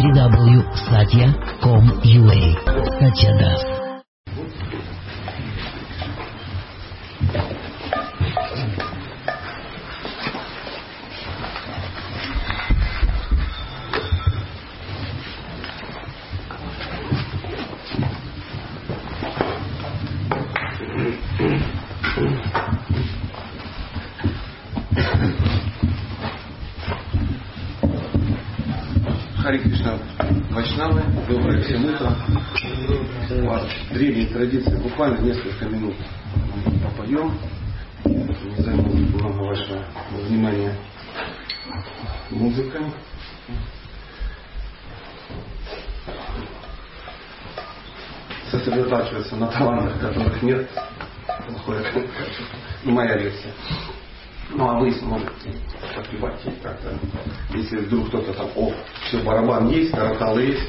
www.satya.com.ua Satya Das. Древние традиции, буквально несколько минут попоем. Не займу много вашего внимания музыкой. Сосредотачиваться на талантах, которых нет, плохое, моя лекция. Ну а вы сможете подпевать как-то, если вдруг кто-то там, о, все, барабан есть, караталы есть.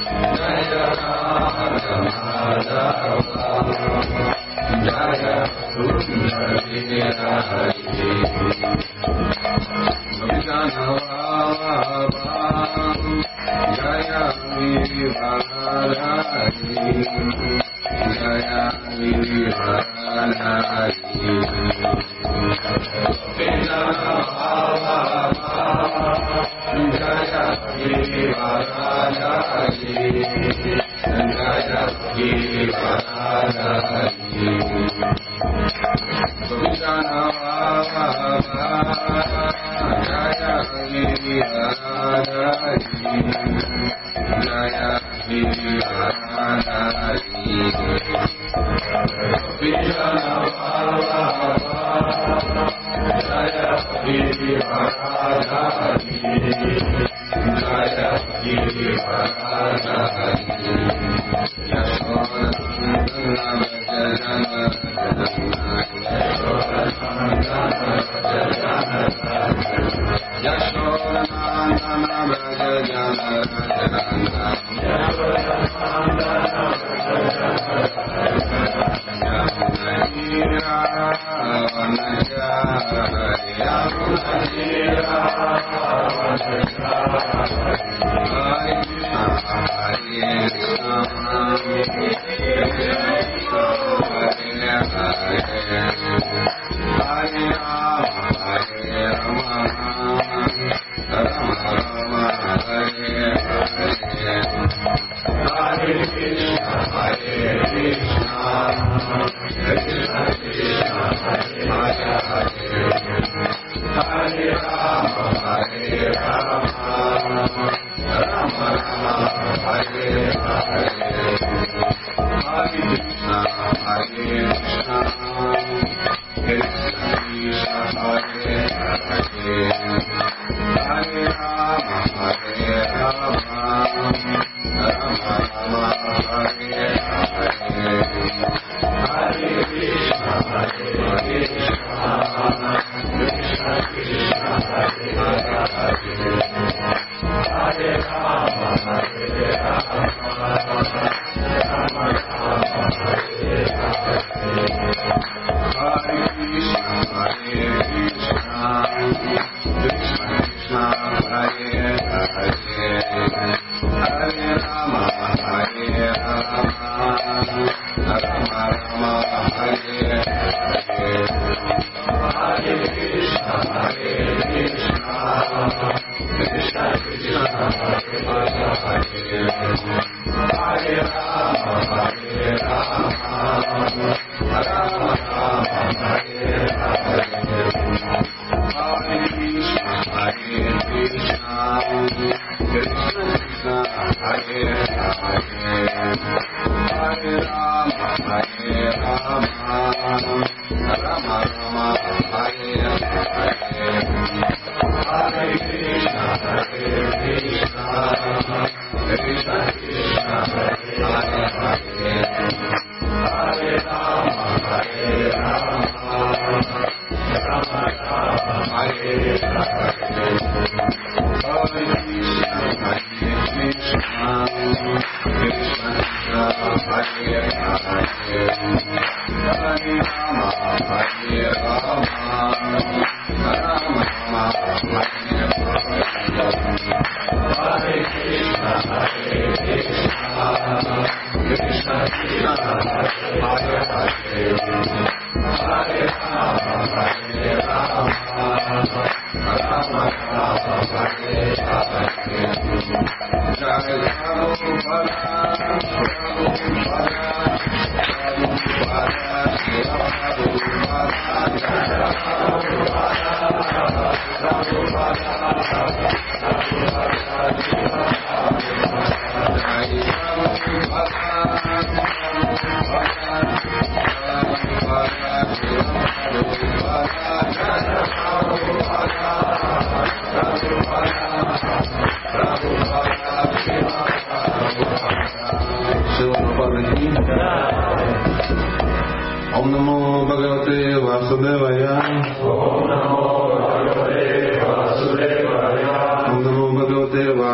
Thank you. Bye.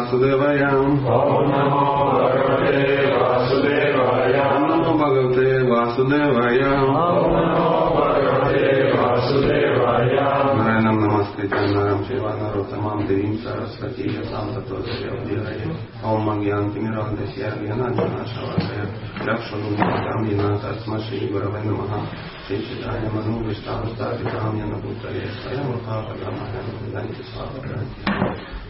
वासुदेवायाम्। वासुदेवायाम्। नमो भगवते वासुदेवायाम् नारायणम् नमस्ते चन्द्राम् शिवानरोत्तमाम् देवीम् सरस्वती यथाम् तत्त्वस्य ओम् अज्ञान्तिमिरादेश्या ज्ञानाज्ञानाश्रवाय चक्षुर्माताम् विना तस्म श्रीगुरवे नमः। श्रीशिताय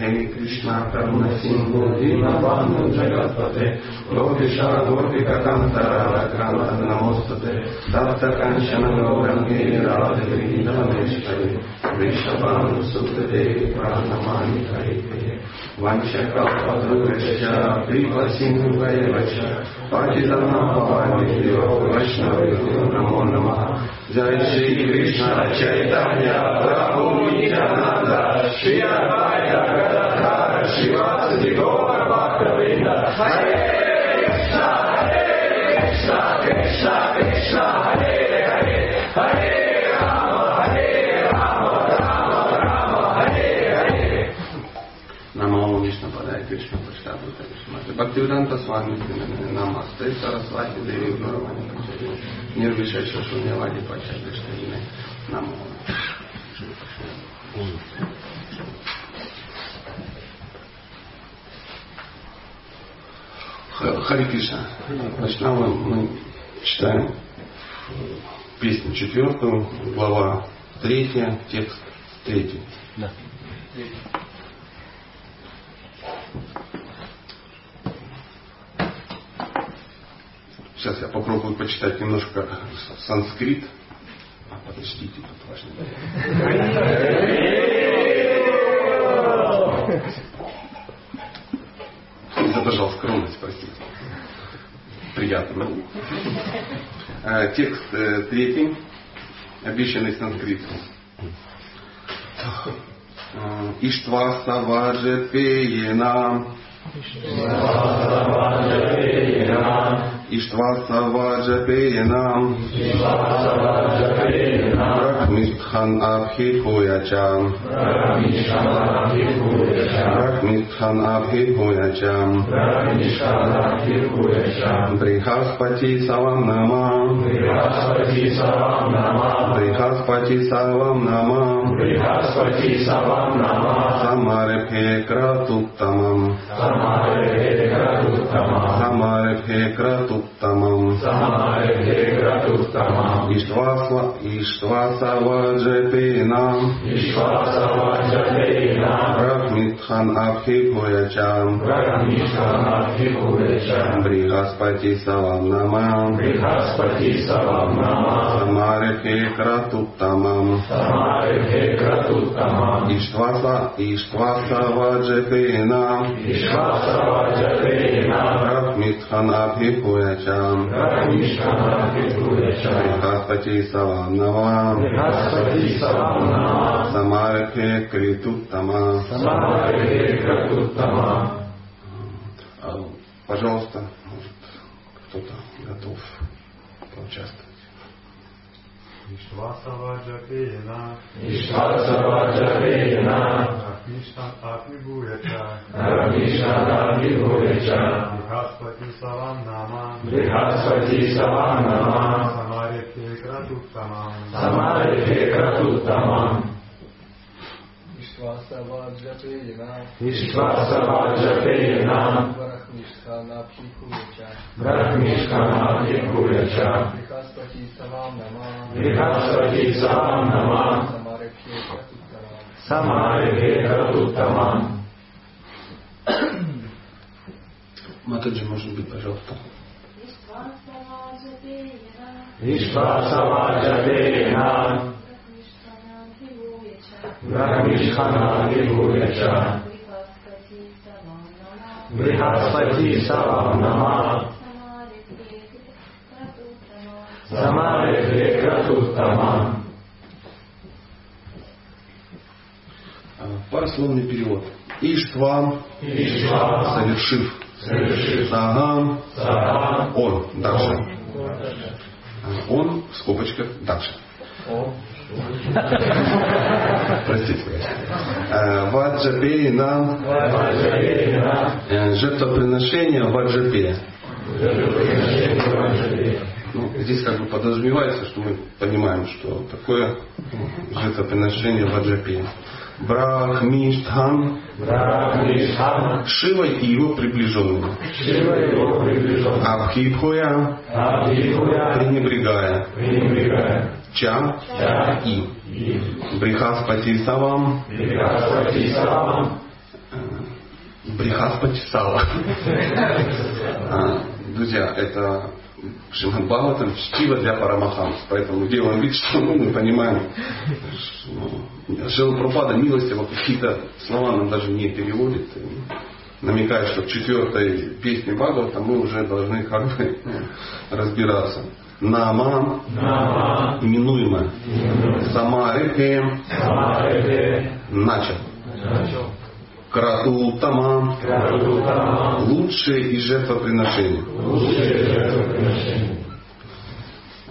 हे कृष्ण करुण सिंह दीनबांधु जगत्पते लोकिशा गोपिककंतराक्रम नमोस्तुते दत्त कंचन गौरंगे राजगीरमेश्वरे वृषभानु सुतदे प्राणमानि हरिते वंशकपदृश पीपसिंहवयवच पतितनापानिभ्यो वैष्णवेभ्यो नमो नमः जय श्री कृष्ण चैतन्य प्रभु नित्यानन्द Бхактивиданта Свами Намасте Сарасвати Деви Гуравани Пачари Нирвишеша Шуньявади Пачари Кришна Намо Хари Кришна. Начнем мы читаем песню четвертую, глава третья, текст третий. Да. Сейчас я попробую почитать немножко санскрит. А, подождите, тут важно. Задержал скромность, простите. Приятно. Э, Текст э, третий, обещанный санскритом. Э, Иштва саваджапеена Иштва саваджапеена Брахмистхан абхихоячам Брахмистхан абхихоячам Брихаспати савам нама Брихаспати Савам Нама Брихаспати савам нама Брихаспати Савам Нама Самарепхе кратуттамам Самаре Amen. विश्वास ईश्वासवजपेनाम् रग्मित्थनाभिभूयचाम् बृहस्पति सवम् नमाम् समारभे क्रतुत्तमम् ईश्वास ईश्वासवजपेनाम् रग्मित्थनाभिभूयचाम् нама Брихаспати Савам Нама Самарихе Кратуттамам Самарихе Кратуттамам Иштваса Иштваса Ваджапена Вишвасава Джапена Брахмитханабхипуячам Рахмишкана Питуреча Брихаспати Саванава Брихаспати Саванама Самарихе Критуттама Самарихе Кратуттамам А, Пожалуйста, может, кто-то готов поучаствовать. विश्वासवाजपेन Вишвасава Джапена अग्निष्ठम् अभिभूयच Рахмишкана Питуреча बृहस्पति सवां क्रतुत्तमम् Самарихе Кратуттамам Вишвасава Джапена Брахмишкана Питуреча Брихаспати Саванама Самарихе Кратуттамам Матаджи, может быть, пожалуйста. Вишвасава Джапена Брахмишкана Питуреча Брихаспати Саванама Самарихе Кратуттамам А, Парословный перевод. Иштвам, Вишва совершив. Совершив Сагам, Сагам он, дальше. Он, в скобочках, дальше. Простите, конечно. Ваджапейна, Ваджапена э, жертвоприношение Ваджапе. Ну, здесь как бы подразумевается, что мы понимаем, что такое ну, жертвоприношение Ваджапе. Брахмиштхан, Брахмишхана Шива и его приближенные. Шива его приближен Абхипхуя, Абхипуя пренебрегая. Пренебрегая. Ча. Ча. И. и. Брихаспати Савам, Брихаспати Савам. Брихаспати Сава. А, Друзья, это Шримад Бхагаватам чтиво для Парамахамс. Поэтому делаем вид, что ну, мы понимаем. что Шила Прабхупада милостиво какие-то слова нам даже не переводит. И намекает, что в четвертой песне Бхагавата мы уже должны как бы ну, разбираться. Нама, Нама именуемая, Самарихе, Самарихе начал. Кратултама, Кратуттамам лучшее из жертвоприношений.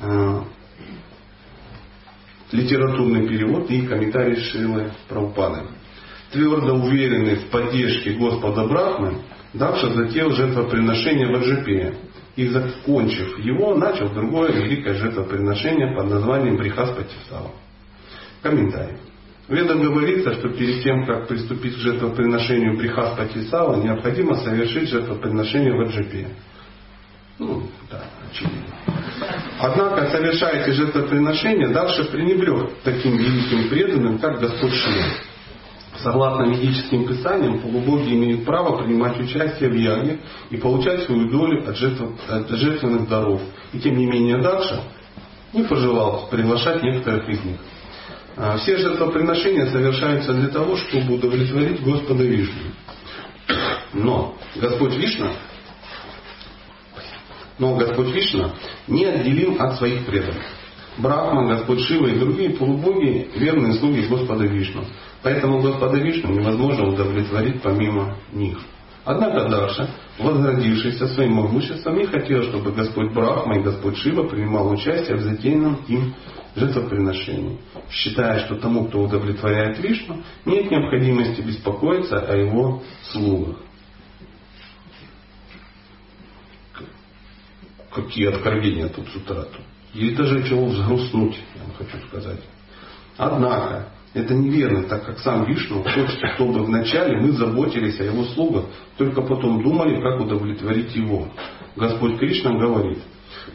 Э, Литературный перевод и комментарий Шилы Прабхупады. Твердо уверенный в поддержке Господа Брахмы, Давша затеял жертвоприношение в Аджипе и, закончив его, начал другое великое жертвоприношение под названием Брихаспатисава. Комментарий. В Ведах говорится, что перед тем, как приступить к жертвоприношению Брихаспатисава, необходимо совершить жертвоприношение в Аджипе. Ну, да, очевидно. Однако, совершая эти жертвоприношения, дальше пренебрег таким великим преданным, как Господь Шива. Согласно ведическим писаниям, полубоги имеют право принимать участие в яге и получать свою долю от, жертв, от жертвенных даров. И тем не менее Дакша не пожелал приглашать некоторых из них. А, Все жертвоприношения совершаются для того, чтобы удовлетворить Господа Вишну. Но Господь Вишна но Господь Вишна неотделим от своих преданных. Брахма, Господь Шива и другие полубоги – верные слуги Господа Вишну. Поэтому Господа Вишну невозможно удовлетворить помимо них. Однако Дарша, возгордившийся своим могуществом, не хотел, чтобы Господь Брахма и Господь Шива принимал участие в затеянном им жертвоприношении, считая, что тому, кто удовлетворяет Вишну, нет необходимости беспокоиться о его слугах. какие откровения тут с утра. Тут даже чего взгрустнуть, я вам хочу сказать. Однако, это неверно, так как сам Вишну хочет, чтобы вначале мы заботились о его слугах, только потом думали, как удовлетворить его. Господь Кришна говорит,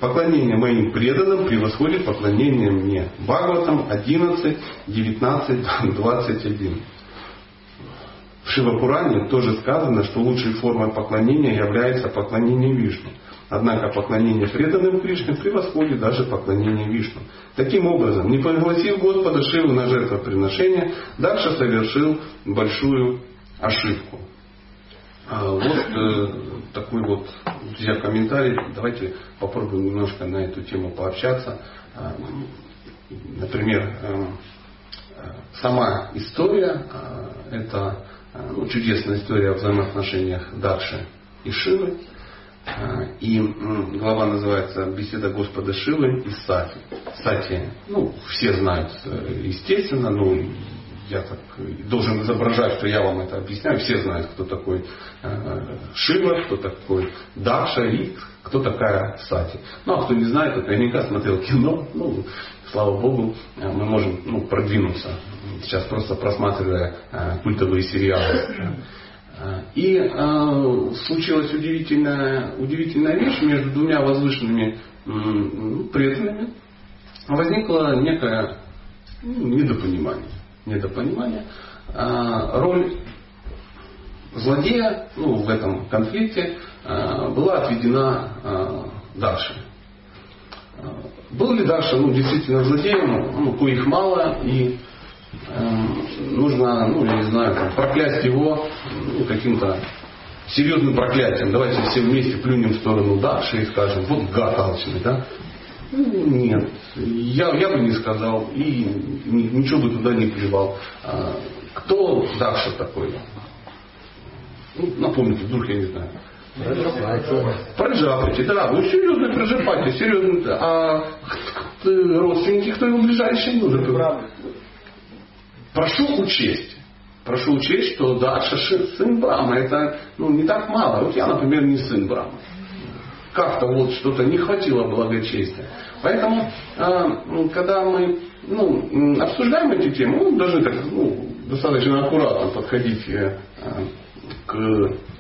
поклонение моим преданным превосходит поклонение мне. Бхагаватам 11, 19, 21. В Шивапуране тоже сказано, что лучшей формой поклонения является поклонение Вишну. Однако поклонение преданным Кришне превосходит даже поклонение Вишну. Таким образом, не пригласив Господа Шиву на жертвоприношение, Дакша совершил большую ошибку. А вот э, такой вот, друзья, комментарий. Давайте попробуем немножко на эту тему пообщаться. А, например, э, сама история, э, это э, ну, чудесная история о взаимоотношениях Дакши и Шивы. Э, и глава называется «Беседа Господа Шивы и Сати». Сати, ну, все знают, естественно, но я так должен изображать, что я вам это объясняю. Все знают, кто такой Шива, кто такой Дакша и кто такая Сати. Ну, а кто не знает, то наверняка смотрел кино. Ну, слава Богу, э, мы можем ну, продвинуться. Сейчас просто просматривая э, культовые сериалы. Э, и э, случилась удивительная, удивительная вещь между двумя возвышенными э, преданными. Возникло некое ну, недопонимание. Недопонимание. Э, роль злодея ну, в этом конфликте э, была отведена э, Даше. Был ли Даша ну, действительно злодеем, ну, коих мало, и нужно, ну, я не знаю, там, проклясть его ну, каким-то серьезным проклятием. Давайте все вместе плюнем в сторону Даши и скажем, вот гад алчный, да? Нет, я, я бы не сказал и ничего бы туда не плевал. А, кто Даша такой? Ну, напомните, вдруг я не знаю. Проджапати, да, ну серьезный проджапати, серьезный. А родственники, кто ему ближайший, ну, Прошу учесть. Прошу учесть, что да, Шаши сын Брама, это ну, не так мало. Вот я, например, не сын Брама. Как-то вот что-то не хватило благочестия. Поэтому, э, когда мы ну, обсуждаем эти темы, мы должны так, ну, достаточно аккуратно подходить э, к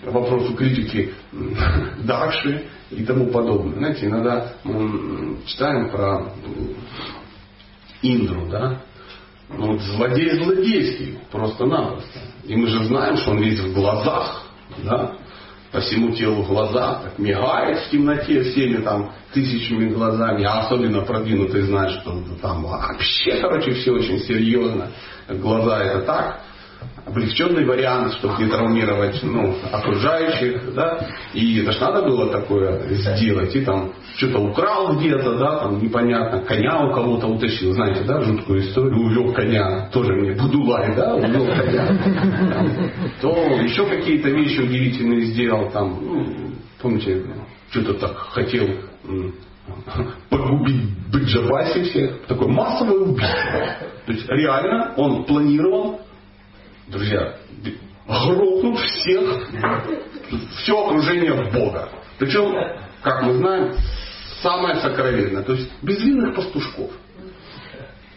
вопросу критики Дакши и тому подобное. Знаете, иногда мы читаем про Индру, да, ну, вот злодей злодейский, просто-напросто. И мы же знаем, что он весь в глазах, да, по всему телу глаза, так мигает в темноте всеми там тысячами глазами, а особенно продвинутый знает, что там вообще, короче, все очень серьезно. Глаза это так, облегченный вариант, чтобы не травмировать ну, окружающих, да, и это ж надо было такое сделать, и там что-то украл где-то, да, там непонятно, коня у кого-то утащил, знаете, да, жуткую историю, увел коня, тоже мне Будулай, да, увел коня, то еще какие-то вещи удивительные сделал, там, ну, помните, что-то так хотел погубить Баджабаси всех, такое массовое убийство. То есть реально он планировал друзья, грохнут всех, все окружение Бога. Причем, как мы знаем, самое сокровенное, то есть безвинных пастушков.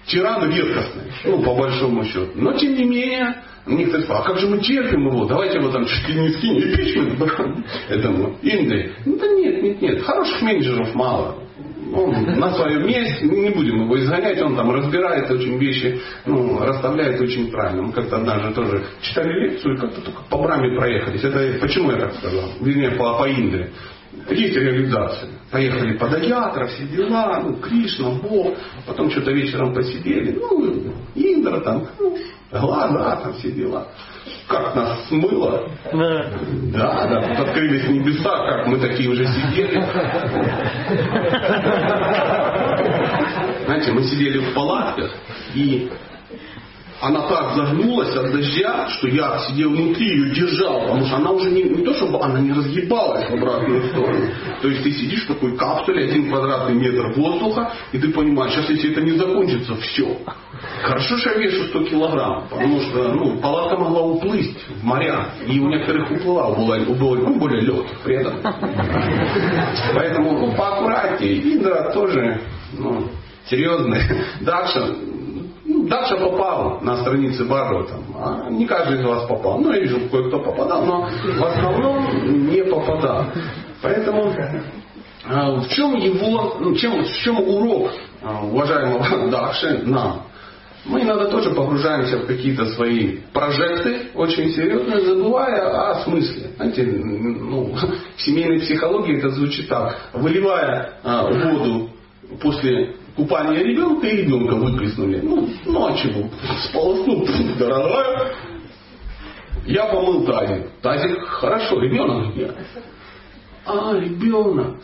Тиран редкостный, ну, по большому счету. Но, тем не менее, некоторые спрашивают, а как же мы терпим его? Давайте его там чуть ли не скинем, импичмент этому Индии. Ну, да нет, нет, нет, хороших менеджеров мало он на своем месте, не будем его изгонять, он там разбирает очень вещи, ну, расставляет очень правильно. Мы как-то однажды тоже читали лекцию и как-то только по браме проехались. Это почему я так сказал? Вернее, по, по Индии. Есть реализация. Поехали под Аятра, все дела, ну, Кришна, Бог, потом что-то вечером посидели, ну, Индра там, ну, глаза, там все дела как нас смыло. Да. Да, да, тут открылись небеса, как мы такие уже сидели. Знаете, мы сидели в палатках, и она так загнулась от дождя, что я сидел внутри, ее держал, потому что она уже не, не то, чтобы она не разгибалась в обратную сторону. То есть ты сидишь в такой капсуле, один квадратный метр воздуха, и ты понимаешь, сейчас если это не закончится, все. Хорошо, что я вешу 100 килограмм, потому что ну, палатка могла уплыть в моря, и у некоторых уплыла, у было, у ну, более легких при этом. Поэтому ну, поаккуратнее. Индра тоже ну, серьезный. Дальше Даша попал на страницы Баррота. А не каждый из вас попал. Ну, я вижу, кое-кто попадал, но в основном не попадал. Поэтому в чем его, ну, чем, в чем урок уважаемого Даши нам? мы иногда тоже погружаемся в какие-то свои прожекты очень серьезно, забывая о смысле. Знаете, ну, в семейной психологии это звучит так. Выливая а, воду после купания ребенка и ребенка выплеснули. Ну, ну а? Сполоснул. Я помыл тазик. Тазик хорошо, ребенок где? А, ребенок.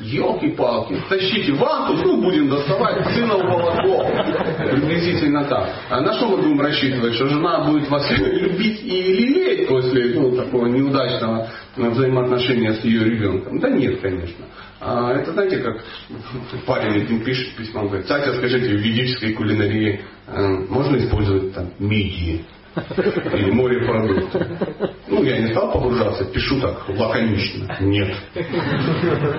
Елки-палки, тащите вантус, ну будем доставать сына в молоко. Приблизительно так. А на что мы будем рассчитывать? Что жена будет вас любить и лелеять после ну, такого неудачного взаимоотношения с ее ребенком? Да нет, конечно. А это знаете, как парень один пишет письмо, говорит, Кстати, скажите, в ведической кулинарии э, можно использовать там мидии? Или морепродукты. Ну, я не стал погружаться, пишу так лаконично. Нет.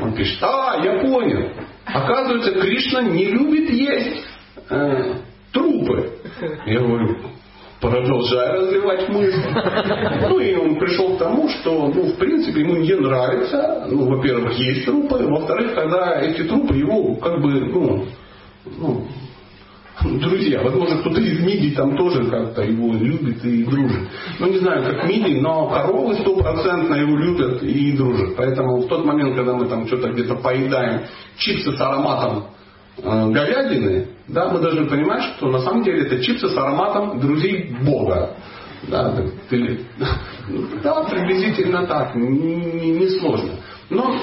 Он пишет, а, я понял. Оказывается, Кришна не любит есть э, трупы. Я говорю, продолжая развивать мысль. Ну и он пришел к тому, что, ну, в принципе, ему не нравится, ну, во-первых, есть трупы, во-вторых, когда эти трупы его, как бы, ну, ну друзья. Возможно, кто-то из мидий там тоже как-то его любит и дружит. Ну, не знаю, как мидий, но коровы стопроцентно его любят и дружат. Поэтому в тот момент, когда мы там что-то где-то поедаем чипсы с ароматом э, говядины, да, мы должны понимать, что на самом деле это чипсы с ароматом друзей Бога. Да, ты, да приблизительно так, не, не сложно. Но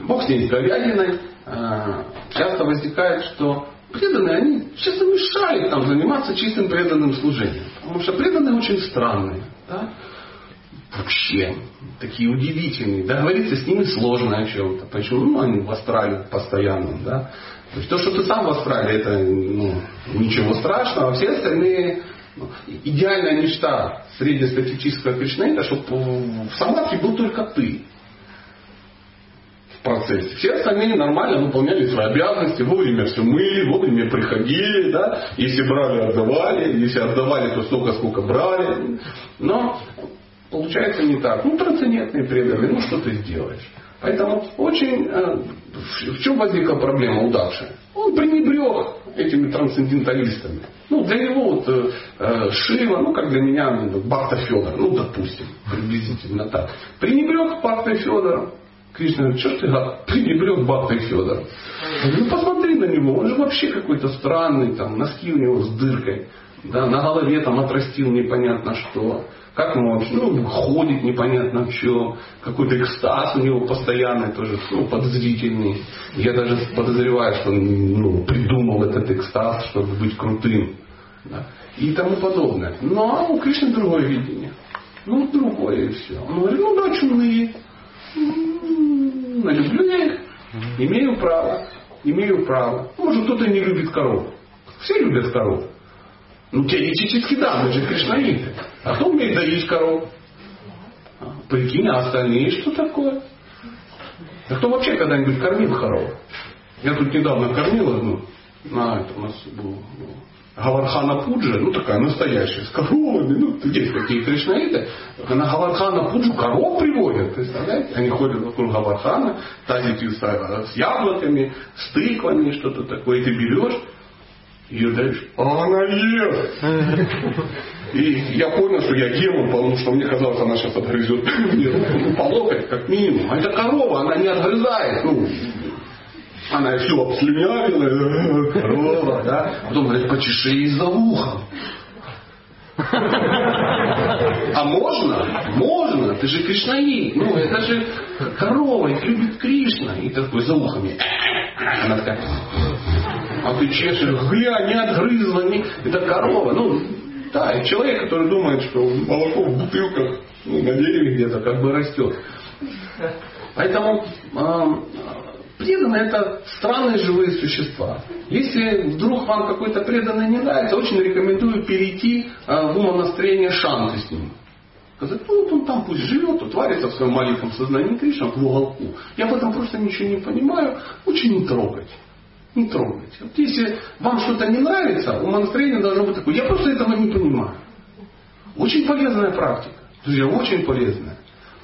Бог с ней с говядиной. Э, часто возникает, что преданные, они честно мешают нам заниматься чистым преданным служением. Потому что преданные очень странные. Да? Вообще, такие удивительные. Договориться с ними сложно о чем-то. Почему? Ну, они в астрале постоянно. Да? То есть то, что ты сам в астрале, это ну, ничего страшного. А все остальные ну, идеальная мечта среднестатистического кришнаита, чтобы в самадхи был только ты процессе. Все остальные нормально выполняли свои обязанности, вовремя все мыли, вовремя приходили, да, если брали, отдавали, если отдавали, то столько, сколько брали. Но получается не так. Ну, трансцендентные преданные, ну что ты сделаешь? Поэтому очень... Э, в чем возникла проблема удавшая? Он пренебрег этими трансценденталистами. Ну, для него вот э, э Шива, ну, как для меня ну, Бахта Федор, ну, допустим, приблизительно так. Пренебрег Бахта Федором. Кришна говорит, что ты пренебрег Бхактой Федор? Ну посмотри на него, он же вообще какой-то странный, там, носки у него с дыркой, да, на голове там отрастил непонятно что. Как он вообще, ну, ходит непонятно чем, какой-то экстаз у него постоянный тоже, ну, подозрительный. Я даже подозреваю, что он ну, придумал этот экстаз, чтобы быть крутым. Да, и тому подобное. Но ну, а у Кришны другое видение. Ну, другое и все. Он говорит, ну да, чумные но люблю я их, имею право, имею право. Может кто-то не любит коров. Все любят коров. Ну теоретически да, мы же кришнаиты. А кто умеет доить коров? А, прикинь, а остальные что такое? А кто вообще когда-нибудь кормил коров? Я тут недавно кормил одну. На, это у нас был Гавархана Пуджа, ну такая настоящая, с коровами, ну есть такие кришнаиты, на Гавархана Пуджу коров приводят, представляете? Они ходят вокруг Гавархана, тазики с, с яблоками, с тыквами, что-то такое, и ты берешь, ее даешь, а она ест. И я понял, что я демон, потому что мне казалось, она сейчас отгрызет мне по локоть, как минимум. А это корова, она не отгрызает. Ну, она все обслюнявила, корова, да. Потом говорит, почеши ей за ухом. А можно? Можно. Ты же Кришнаи. Ну, это же корова, их любит Кришна. И такой за ухами. Она такая, а ты чешешь, гля, не отгрызла, не... это корова. Ну, да, и человек, который думает, что молоко в бутылках ну, на дереве где-то как бы растет. Поэтому Преданные это странные живые существа. Если вдруг вам какой-то преданный не нравится, очень рекомендую перейти а, в умонастроение шанты с ним. Сказать, ну вот он там пусть живет, утварится в своем маленьком сознании Кришна в уголку. Я в этом просто ничего не понимаю. Лучше не трогать. Не трогать. Вот если вам что-то не нравится, умонастроение должно быть такое. Я просто этого не понимаю. Очень полезная практика. Друзья, очень полезная.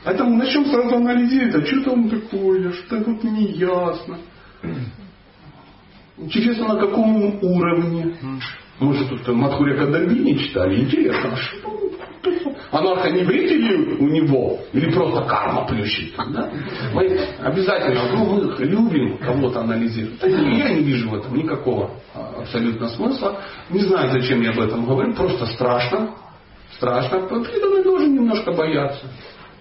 Поэтому начнем сразу анализировать, а что там такое, что вот не ясно. Интересно, на каком уровне. Мы же тут Мадхуря Кадамбини читали. Интересно, а что? Анарха не бретели у него или просто карма плющит. Да? Мы обязательно, ну, мы любим кого-то анализировать. Я не вижу в этом никакого а, абсолютно смысла. Не знаю, зачем я об этом говорю. Просто страшно. Страшно. Преданные должен немножко бояться.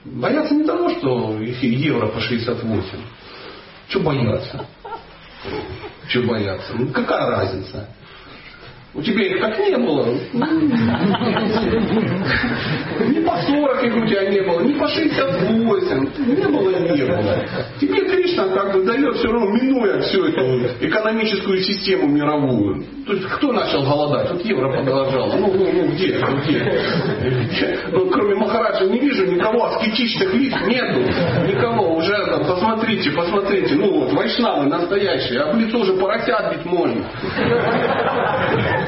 Бояться не того, что евро по 68. Чего бояться? Чего бояться? Ну, какая разница? У тебя их как не было. Ни по 40 их у тебя не было, ни по 68. Не было и не было. Тебе Кришна как бы дает все равно, минуя всю эту экономическую систему мировую. То есть кто начал голодать? Вот евро подорожало. Ну, ну, ну где? Где? Ну, кроме Махараджа не вижу никого аскетичных лиц нету. Никого. Уже там, посмотрите, посмотрите. Ну вот, вайшнавы настоящие. А в лицо уже поросят бить можно.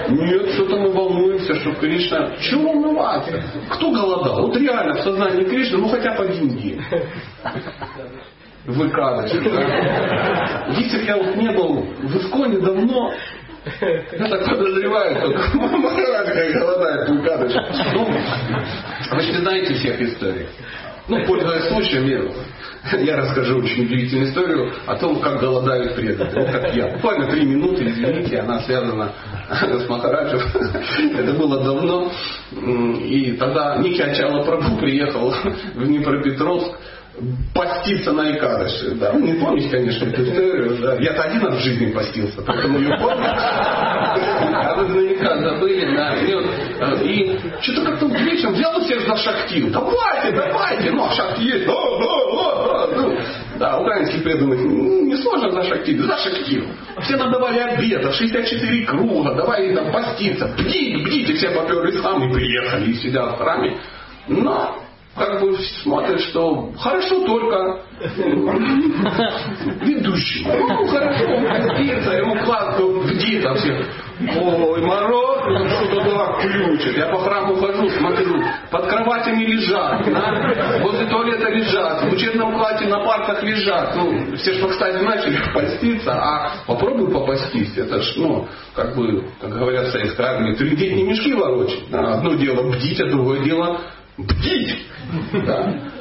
Нет, что-то мы волнуемся, что Кришна... Чего волноваться? Кто голодал? Вот реально в сознании Кришны, ну хотя бы один день. В Икадыше, да? Если я вот не был в Исконе давно, я так подозреваю, Махарадж голодает в Икадыше. Ну, вы же знаете всех историй. Ну, пользуясь случаем, я, я расскажу очень удивительную историю о том, как голодают преданные. Как я. Буквально три минуты, извините, она связана с Махараджем. Это было давно. И тогда Ники Ачала Прабу приехал в Днепропетровск поститься на Икадыше. Да. Вы не помните, конечно, эту историю. Да. Я-то один раз в жизни постился, поэтому ее помню. А вы наверняка забыли. Да. И, вот, э, и что-то как-то вечером взял всех за шахтил. Давайте, давайте. Ну, а шахти есть. Да, да, да, да. Ну, да, украинских преданных не сложно за шахтил. За шахтил. Все надавали обеда, 64 круга, давай там поститься. Бдите, бдите. Все поперли сами приехали и сидят в храме. Но как бы смотрят, что хорошо только ведущий. Ну, хорошо, он постится, ему классно, а все, ой, мороз, ну, что-то дурак ключит. Я по храму хожу, смотрю, под кроватями лежат, да? возле туалета лежат, в учебном классе на партах лежат. Ну, все что, кстати, начали поститься, а попробуй попастись. Это ж, ну, как бы, как говорят в советской армии, ты не мешки ворочать. Одно дело бдить, а другое дело бдить. Да.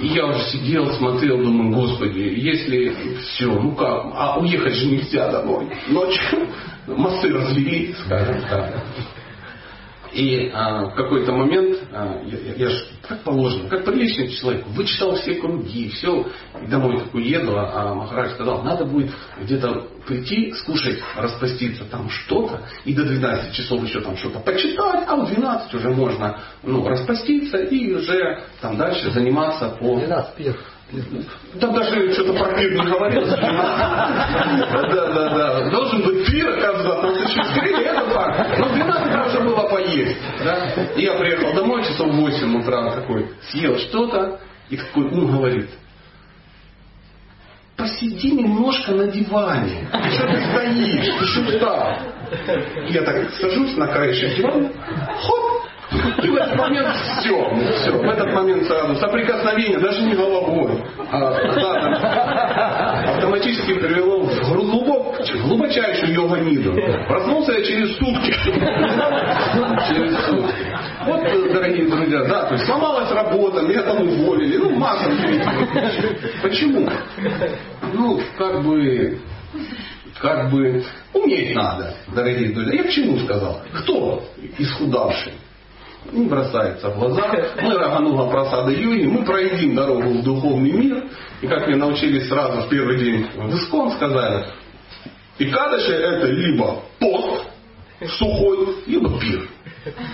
И я уже сидел, смотрел, думаю, господи, если все, ну как, а уехать же нельзя домой. Ночью мосты развели, скажем так. И а, в какой-то момент, а, я, я же, как положено, как приличный человек, вычитал все круги, все, и домой такой еду, а, а Махарадж сказал, надо будет где-то прийти, скушать, распаститься там что-то, и до 12 часов еще там что-то почитать, а в 12 уже можно ну, распаститься и уже там дальше заниматься по... 12 пир. Там даже что-то про пир не говорилось. Да, да, да. Должен быть пир, оказывается, там еще это факт. Но 12 уже было поесть. Да? И я приехал домой часов в 8 утра такой, съел что-то, и такой ум говорит, посиди немножко на диване. Что ты стоишь? Ты что встал? Я так сажусь на краешек дивана, хоп, и в этот момент все, все. В этот момент сразу соприкосновение, даже не головой, а автоматически привело в глубочайшую йога-ниду. Проснулся я через сутки. Через сутки. Вот, дорогие друзья, да, то есть сломалась работа, меня там уволили, ну, масса Почему? Ну, как бы, как бы, уметь надо, дорогие друзья. Я к чему сказал? Кто исхудавший? не бросается в глаза. Мы Рагануга просады йоги, мы проедим дорогу в духовный мир. И как мне научились сразу в первый день в Искон сказали, и кадыши это либо пост сухой, либо пир.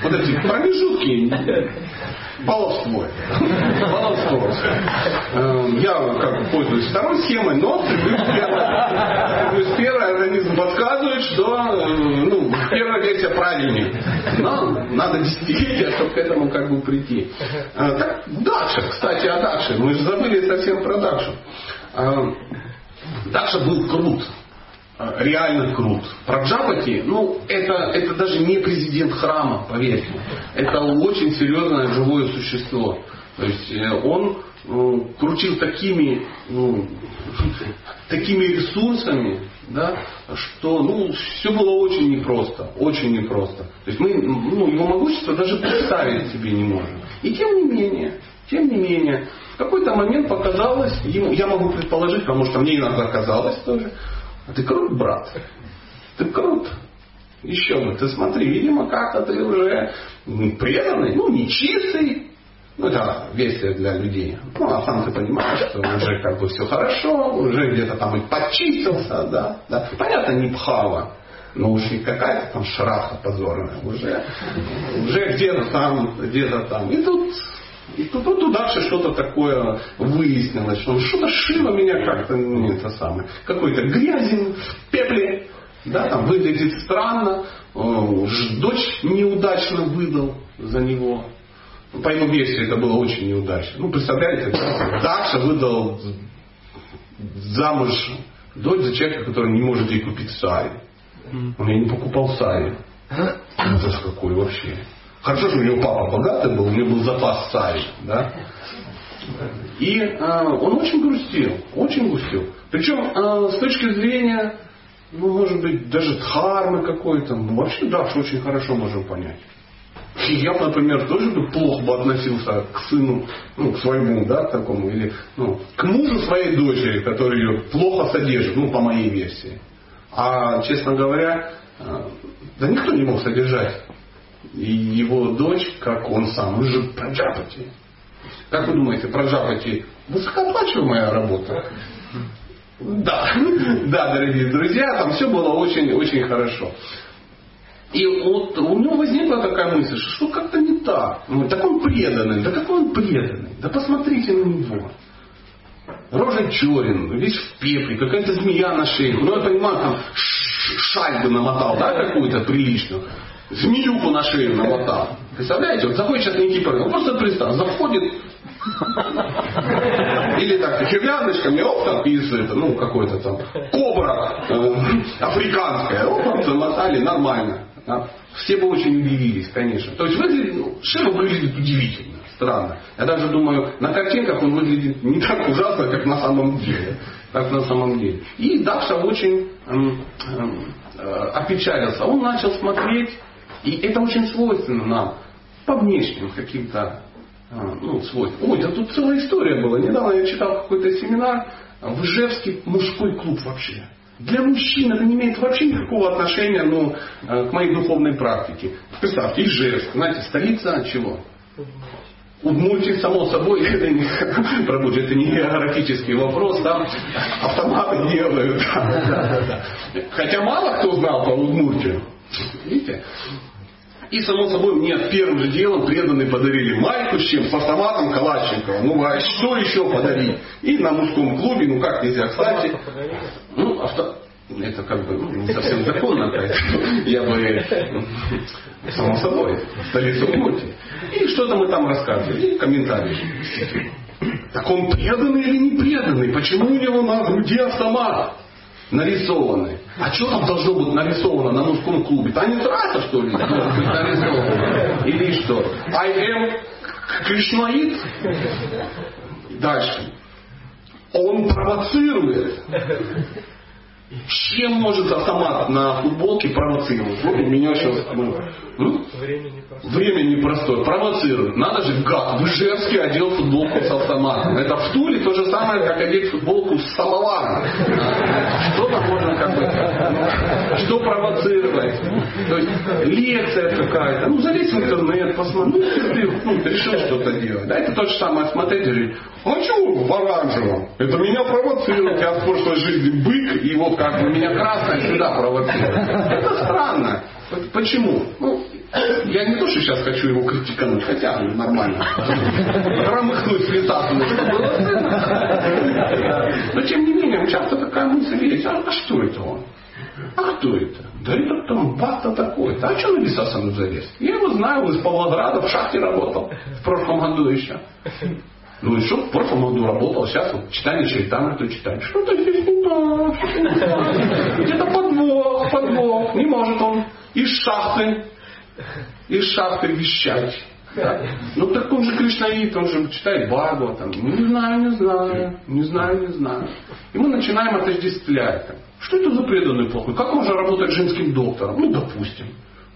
Вот эти промежутки баловство. Баловство. Эм, я как пользуюсь второй схемой, но есть первый организм подсказывает, что э, ну, первая версия правильнее. Но надо десятилетия, чтобы к этому как бы прийти. Э, так, Дакша, кстати, о Дакше. Мы же забыли совсем про Дакшу. Эм, Дакша был крут. Э, реально крут. Праджапати, ну, это, это даже не президент храма, поверьте. Это очень серьезное живое существо. То есть э, он ну, крутил такими, ну, такими ресурсами, да, что ну, все было очень непросто, очень непросто. То есть мы ну, его могущество даже представить себе не можем. И тем не менее, тем не менее, в какой-то момент показалось, ему, я могу предположить, потому что мне иногда казалось тоже, а ты крут, брат, ты крут. Еще бы, ты смотри, видимо, как-то ты уже преданный, ну, не чистый, ну, это версия для людей. Ну, а сам ты понимаешь, что уже как бы все хорошо, уже где-то там и почистился, да. да. Понятно, не пхава, но уж не какая-то там шраха позорная. Уже, уже где-то там, где-то там. И тут и тут, тут дальше что-то такое выяснилось, что что-то шило меня как-то, ну, это самое, какой-то грязин в пепле, да, там выглядит странно, дочь неудачно выдал за него. По его версии это было очень неудачно. Ну, представляете, Даша выдал замуж дочь за человека, который не может ей купить сари. Он ей не покупал сари. Это какой вообще. Хорошо, что у него папа богатый был, у него был запас сари. Да? И э, он очень грустил, очень грустил. Причем э, с точки зрения, ну, может быть, даже дхармы какой-то, ну, вообще Дакшу очень хорошо можем понять. И я, например, тоже бы плохо бы относился к сыну, ну, к своему, да, такому, или ну, к мужу своей дочери, который ее плохо содержит, ну, по моей версии. А, честно говоря, э, да никто не мог содержать и его дочь, как он сам, мы же Праджапати. Как вы думаете, Праджапати высокооплачиваемая работа? Да, да, дорогие друзья, там все было очень-очень хорошо. И вот у него возникла такая мысль, что как-то не так. Ну, так он преданный, да какой он преданный, да посмотрите на него. Рожа черен, весь в пепле, какая-то змея на шее. Ну, я понимаю, там шаль бы намотал, да, какую-то приличную. Змеюку на шею намотал. Представляете, вот заходит сейчас Никипор, он просто представь, заходит или так, гирляндочками, оп, там писает, ну, какой-то там кобра э, африканская, оп, там замотали, нормально. Да? Все бы очень удивились, конечно. То есть выглядит, ну, Шива выглядит удивительно, странно. Я даже думаю, на картинках он выглядит не так ужасно, как на самом деле. Как на самом деле. И Дакша очень эм, эм, э, опечалился. Он начал смотреть, и это очень свойственно нам, по внешним каким-то э, ну, свойствам. Ой, да тут целая история была. Недавно я читал какой-то семинар в Ижевский мужской клуб вообще. Для мужчин это не имеет вообще никакого отношения ну, э, к моей духовной практике. Представьте, Ижевск, знаете, столица чего? Удмуртия, само собой, это не, пробуди, это не географический вопрос, там автоматы делают. Хотя мало кто знал про Удмуртию. Видите? И, само собой, мне первым же делом преданные подарили майку с чем? С автоматом Калашникова. Ну, а что еще подарить? И на мужском клубе, ну как нельзя, кстати. Ну, авто... Это как бы ну, не совсем законно, поэтому я бы, само собой, столицу Удмуртии. И что-то мы там рассказывали, и комментарии. Так он преданный или не преданный? Почему у него на груди автомат? нарисованы. А что там должно быть нарисовано на мужском клубе? Танец раса, что ли? нарисовано? Или что? I am Кришнаид? Дальше. Он провоцирует. Чем может автомат на футболке провоцировать? Вот у меня сейчас... Ну, Время непростое. Время непростое. Провоцирует. Надо же, гад, в Ижевске одел футболку с автоматом. Это в Туле то же самое, как одеть футболку с самоваром. Что-то можно как бы... Что провоцировать? То есть лекция какая-то. Ну, залезь в интернет, посмотри. Ну, ты, ну, решил что-то делать. Да, это то же самое смотреть и говорить, а что в оранжевом? Это меня провоцирует. Я в прошлой жизни бык, и вот как бы меня красное сюда провоцирует. Это странно. Почему? Ну, я не то, что сейчас хочу его критикануть, хотя нормально. Промыхнуть с лица, что было Но тем не менее, часто такая мысль есть. А, а что это он? А кто это? Да это там бата такой. А что на леса со мной залез? Я его знаю, он из Павлограда в шахте работал. В прошлом году еще. Ну и что, в прошлом работал, сейчас вот читание кто читает. Что-то здесь не так. Где-то подвох, подвох. Не может он из шахты, из шахты вещать. Да? Ну так он же кришнаит, он же читает Бхагава, там, не знаю, не знаю, не знаю, не знаю. И мы начинаем отождествлять. Там, что это за преданный плохой? Как можно работать женским доктором? Ну, допустим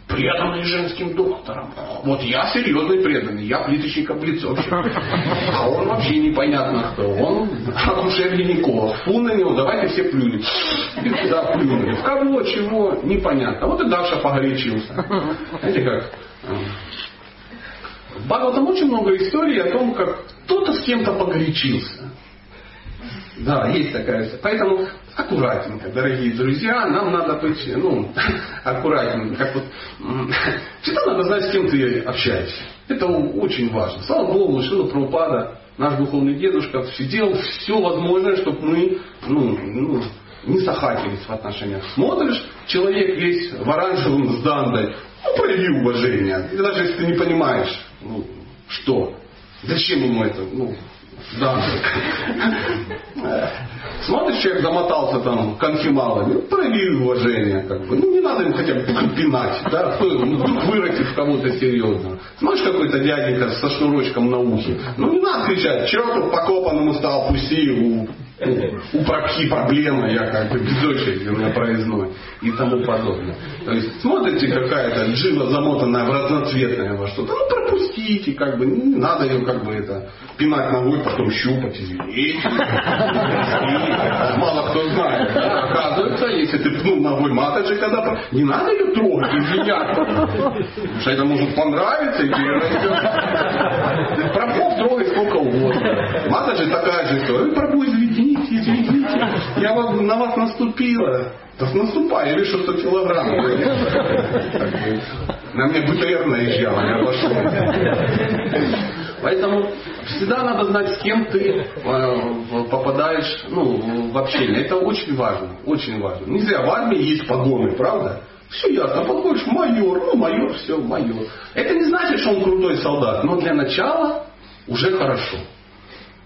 преданный женским доктором. Вот я серьезный преданный, я плиточник облицовщик. А он вообще непонятно кто. Он акушер-гинеколог. Фу на него, давайте все плюнем. И куда плюнули? В кого, чего, непонятно. Вот и Даша погорячился. Знаете как? В Бхагаватам очень много историй о том, как кто-то с кем-то погорячился. Да, есть такая. Поэтому аккуратненько, дорогие друзья, нам надо быть, ну, аккуратненько. Как вот, всегда надо знать, с кем ты общаешься. Это очень важно. Слава Богу, Шила Прабхупада, наш духовный дедушка, сделал все возможное, чтобы мы ну, ну, не сахатились в отношениях. Смотришь, человек весь в оранжевом с дандой, ну, прояви уважение. И даже если ты не понимаешь, ну, что, зачем ему это, ну, да. Смотришь, человек замотался там конфималами, ну, прояви уважение. Как бы. Ну, не надо ему хотя бы пинать. Да? Кто, ну, вдруг вырастет кого-то серьезно. Смотришь, какой-то дяденька со шнурочком на ухе. Ну, не надо кричать, черту покопанному стал, пусти у прокхи проблема, я как бы без очереди у меня проездной и тому подобное. То есть смотрите, какая-то джива замотанная в разноцветное во что-то, ну пропустите, как бы, не надо ее как бы это пинать ногой, потом щупать, извините. Мало кто знает, оказывается, если ты пнул ногой матаджи, когда не надо ее трогать, извиняться. Потому что это может понравиться и. Пропов трогай сколько угодно. Матаджи такая же история. Извините, извините, я вам, на вас наступила. Да наступай, я вижу, что килограмм. На мне БТР наезжал, не обошло. Поэтому всегда надо знать, с кем ты э, попадаешь ну, в общение. Это очень важно. Очень важно. Не зря в армии есть погоны, правда? Все ясно, подходишь, майор, ну майор, все, майор. Это не значит, что он крутой солдат, но для начала уже хорошо.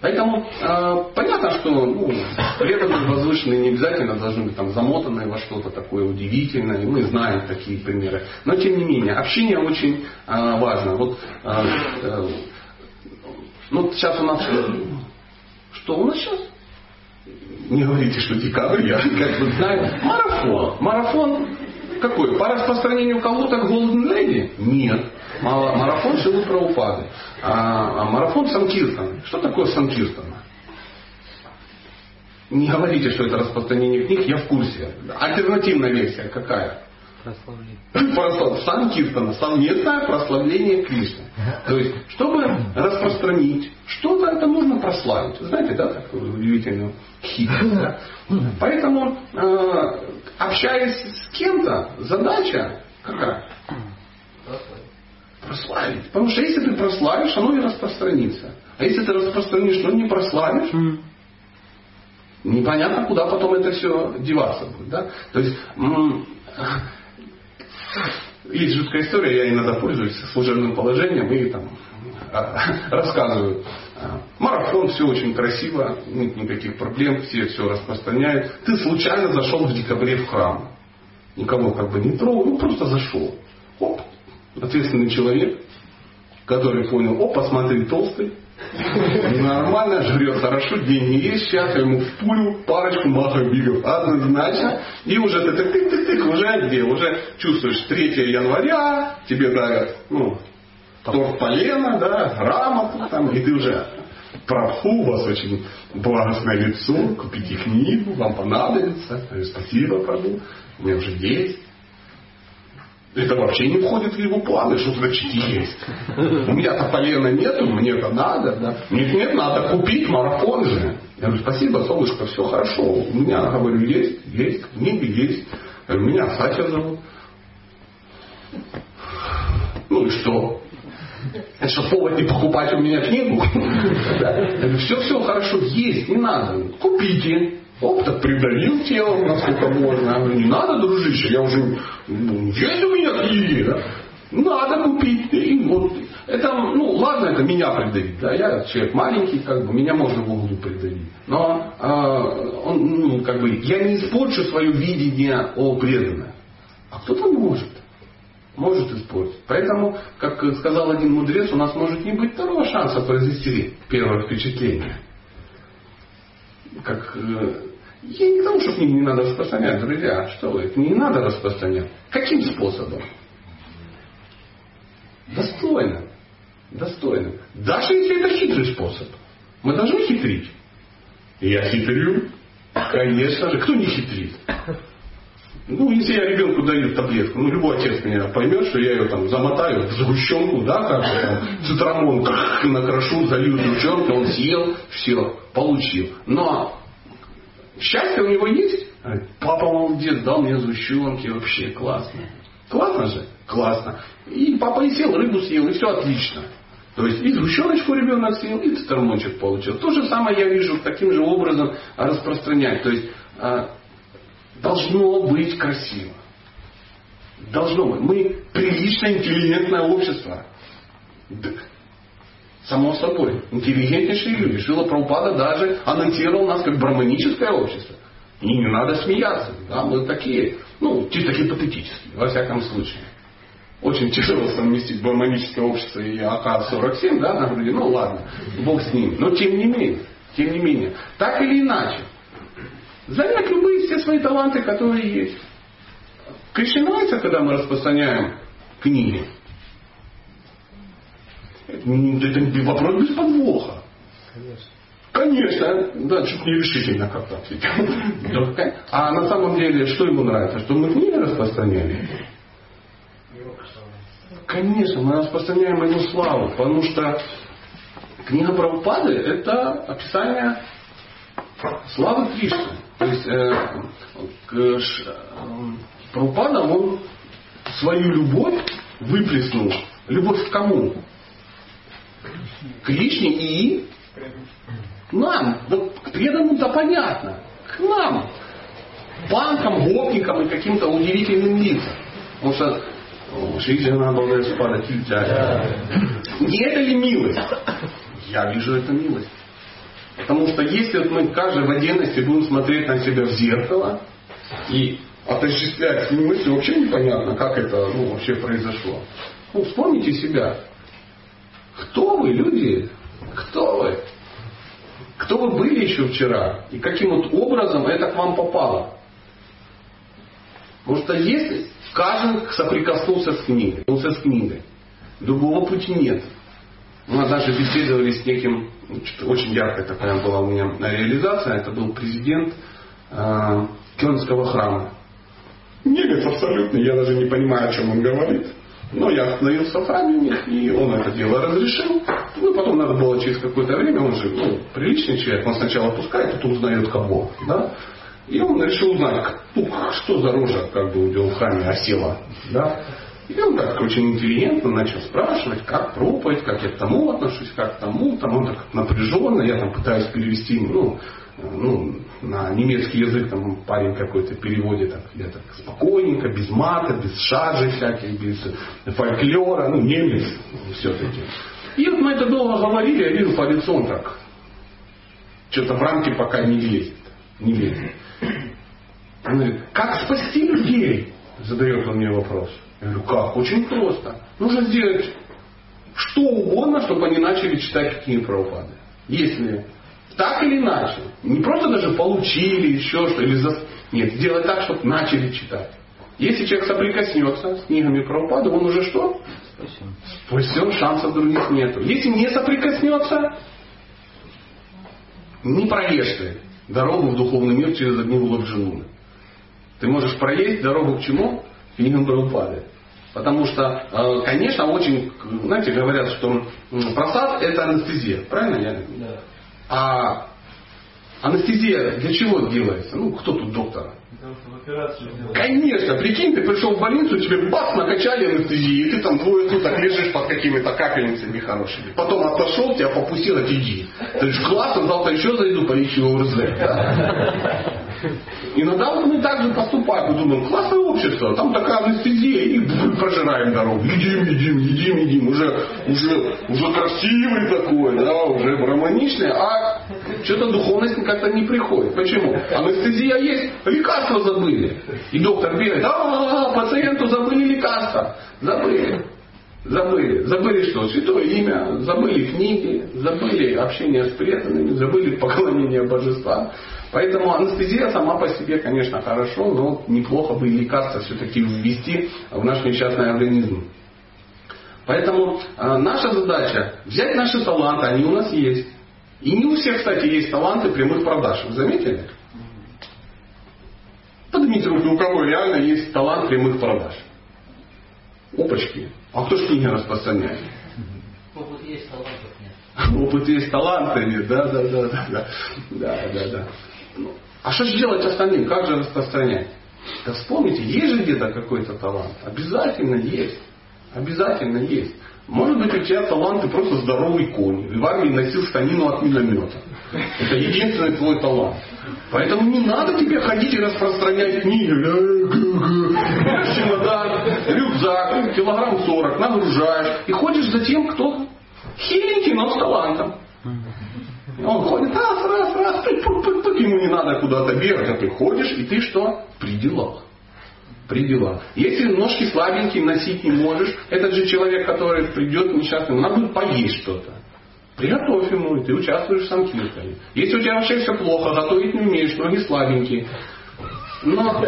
Поэтому э, понятно, что ну, преданные возвышенные не обязательно должны быть там замотанные во что-то такое удивительное. Мы знаем такие примеры. Но тем не менее, общение очень э, важно. Вот, э, э, ну, сейчас у нас... Что у нас сейчас? Не говорите, что декабрь, я как бы знаю. Марафон. Марафон какой? По распространению кого-то Golden Lady? Нет. Марафон Шилы Праупады. А, а марафон Санкиртана. Что такое Санкиртана? Не говорите, что это распространение книг, я в курсе. Альтернативная версия какая? Прославление. Санкиртана. Совместное прославление Кришны. То есть, чтобы распространить что-то, это нужно прославить. Знаете, да, такую удивительную хитрость. Да? Поэтому, э, общаясь с кем-то, задача какая? Прославить. Потому что если ты прославишь, оно и распространится. А если ты распространишь, но не прославишь, непонятно, куда потом это все деваться будет. Да? То есть есть жуткая история, я иногда пользуюсь служебным положением и там а, рассказываю. Марафон, все очень красиво, нет никаких проблем, все все распространяют. Ты случайно зашел в декабре в храм. Никого как бы не трогал, ну просто зашел. Оп, ответственный человек, который понял, о, посмотри, толстый, нормально, жрет хорошо, деньги есть, сейчас ему в пулю парочку махобигов однозначно, и уже ты тык тык тык тык уже где, уже чувствуешь 3 января, тебе дарят, ну, торт полена, да, грамоту там, и ты уже Прабху, у вас очень благостное лицо, купите книгу, вам понадобится. Спасибо, Прабху, у меня уже есть. Это вообще не входит в его планы, что значит есть. У меня-то полена нету, мне это надо. Да? Нет, нет, надо купить марафон же. Я говорю, спасибо, солнышко, все хорошо. У меня, говорю, есть, есть, книги есть. Я говорю, меня Сатя зовут. Ну и что? Это что, повод не покупать у меня книгу? Все, все хорошо, есть, не надо. Купите. Оп, так придавил телом, насколько можно. Я говорю, не надо, дружище, я уже, ну, есть у меня книги, да? Надо купить. И вот, это, ну, ладно, это меня придавить, да, я человек маленький, как бы, меня можно в углу придавить. Но, э, он, ну, как бы, я не испорчу свое видение о преданном. А кто-то может. Может испортить. Поэтому, как сказал один мудрец, у нас может не быть второго шанса произвести первое впечатление. Как, э, я не к тому, что книги не надо распространять, друзья. Что вы, книги не надо распространять. Каким способом? Достойно. Достойно. Даже если это хитрый способ. Мы должны хитрить. Я хитрю. Конечно же. Кто не хитрит? Ну, если я ребенку даю таблетку, ну, любой отец меня поймет, что я ее там замотаю в сгущенку, да, как бы там, цитрамон накрошу, залью сгущенку, он съел, все, получил. Но счастье у него есть. Папа молодец, дал мне сгущенки, вообще классно. Классно же? Классно. И папа и сел, рыбу съел, и все отлично. То есть и сгущеночку ребенок съел, и цитрамончик получил. То же самое я вижу таким же образом распространять. То есть а, должно быть красиво. Должно быть. Мы приличное, интеллигентное общество. Само собой. Интеллигентнейшие люди. Шила Прабхупада даже анонсировал нас как браманическое общество. И не надо смеяться. Да, мы такие, ну, чисто гипотетические, во всяком случае. Очень тяжело совместить браманическое общество и АК-47, да, на груди. Ну ладно, бог с ним. Но тем не менее, тем не менее, так или иначе, занять любые все свои таланты, которые есть. Кришна нравится, когда мы распространяем книги. Это, это вопрос без подвоха. Конечно. Конечно, да, чуть не решительно как-то ответил. А на самом деле, что ему нравится? Что мы книги распространяли? Конечно, мы распространяем его славу, потому что книга Прабхупады это описание славы Кришны. То есть э, э, Прабхупада, он свою любовь выплеснул. Любовь к кому? К Кришне и нам. Вот к преданным-то понятно. К нам. Банкам, гопникам и каким-то удивительным лицам. Потому что Шриджана Бхагавадспада Тильчаря. Не это ли милость? Я вижу это милость. Потому что если мы каждый в отдельности будем смотреть на себя в зеркало и отождествлять мысли, вообще непонятно, как это ну, вообще произошло. Ну, вспомните себя. Кто вы, люди? Кто вы? Кто вы были еще вчера? И каким вот образом это к вам попало? Потому что если каждый соприкоснулся с книгой, с книгой, другого пути нет. Мы однажды беседовали с неким, очень яркая такая была у меня реализация, это был президент э, Кёльнского храма. Немец абсолютно, я даже не понимаю, о чем он говорит. Но я остановился в них, и он это дело разрешил. Ну, потом надо было через какое-то время, он же ну, приличный человек, он сначала пускает, потом узнает кого. Да? И он решил узнать, ну, что за рожа как бы у храме осела. Да? И он так очень интеллигентно начал спрашивать, как проповедь, как я к тому отношусь, как к тому. Там он так напряженно, я там пытаюсь перевести, ну, ну, на немецкий язык там парень какой-то переводит так, я так спокойненько, без мата, без шаржи всяких, без фольклора, ну, немец все-таки. И вот мы это долго говорили, я вижу по лицу он так, что-то в рамки пока не лезет. Не лезет. Он говорит, как спасти людей? Задает он мне вопрос. Я говорю, как? Очень просто. Нужно сделать что угодно, чтобы они начали читать книги Прабхупады. Если так или иначе. Не просто даже получили еще что или за... Нет, сделать так, чтобы начали читать. Если человек соприкоснется с книгами Прабхупады, он уже что? Спасен. Спасен, шансов других нету. Если не соприкоснется, не проешь ты дорогу в духовный мир через одну лапжину. Ты можешь проесть дорогу к чему? К книгам Прабхупады. Потому что, э, конечно, очень, знаете, говорят, что просад это анестезия. Правильно я? Да. А анестезия для чего делается? Ну, кто тут доктор? Конечно, прикинь, ты пришел в больницу, тебе бац, накачали анестезии, и ты там двое суток лежишь под какими-то капельницами хорошими. Потом отошел, тебя попустил, иди. Ты говоришь, классно, завтра еще зайду, полечу ОРЗ. Да? Иногда вот мы так же поступаем. Мы думаем, классное общество, там такая анестезия, и прожираем дорогу. Едим, едим, едим, едим. Уже, уже, уже красивый такой, да, уже романичный, а что-то духовность как-то не приходит. Почему? Анестезия есть, лекарства забыли. И доктор бегает, а, пациенту забыли лекарства. Забыли. Забыли. Забыли что? Святое имя, забыли книги, забыли общение с преданными, забыли поклонение божествам. Поэтому анестезия сама по себе, конечно, хорошо, но неплохо бы и лекарства все-таки ввести в наш несчастный организм. Поэтому э, наша задача взять наши таланты, они у нас есть. И не у всех, кстати, есть таланты прямых продаж. Вы заметили? Поднимите руки, у кого реально есть талант прямых продаж. Опачки. А кто ж книги распространяет? Опыт есть, талантов нет. Опыт есть, таланта нет. Да, да, да, да, да. да, да, да. Ну, а что же делать остальным? Как же распространять? Да вспомните, есть же где-то какой-то талант. Обязательно есть. Обязательно есть. Может быть, у тебя талант, ты просто здоровый конь. В армии носил штанину от миномета. Это единственный твой талант. Поэтому не надо тебе ходить и распространять книги. Берешь чемодан, рюкзак, килограмм 40, нагружаешь. И ходишь за тем, кто хиленький, но с талантом. Он ходит раз, раз, раз, ему не надо куда-то бегать, а ты ходишь, и ты что? При делах. При делах. Если ножки слабенькие, носить не можешь, этот же человек, который придет несчастным, надо будет поесть что-то. Приготовь ему, и ты участвуешь в санкиртане. Если у тебя вообще все плохо, готовить не умеешь, ноги слабенькие, но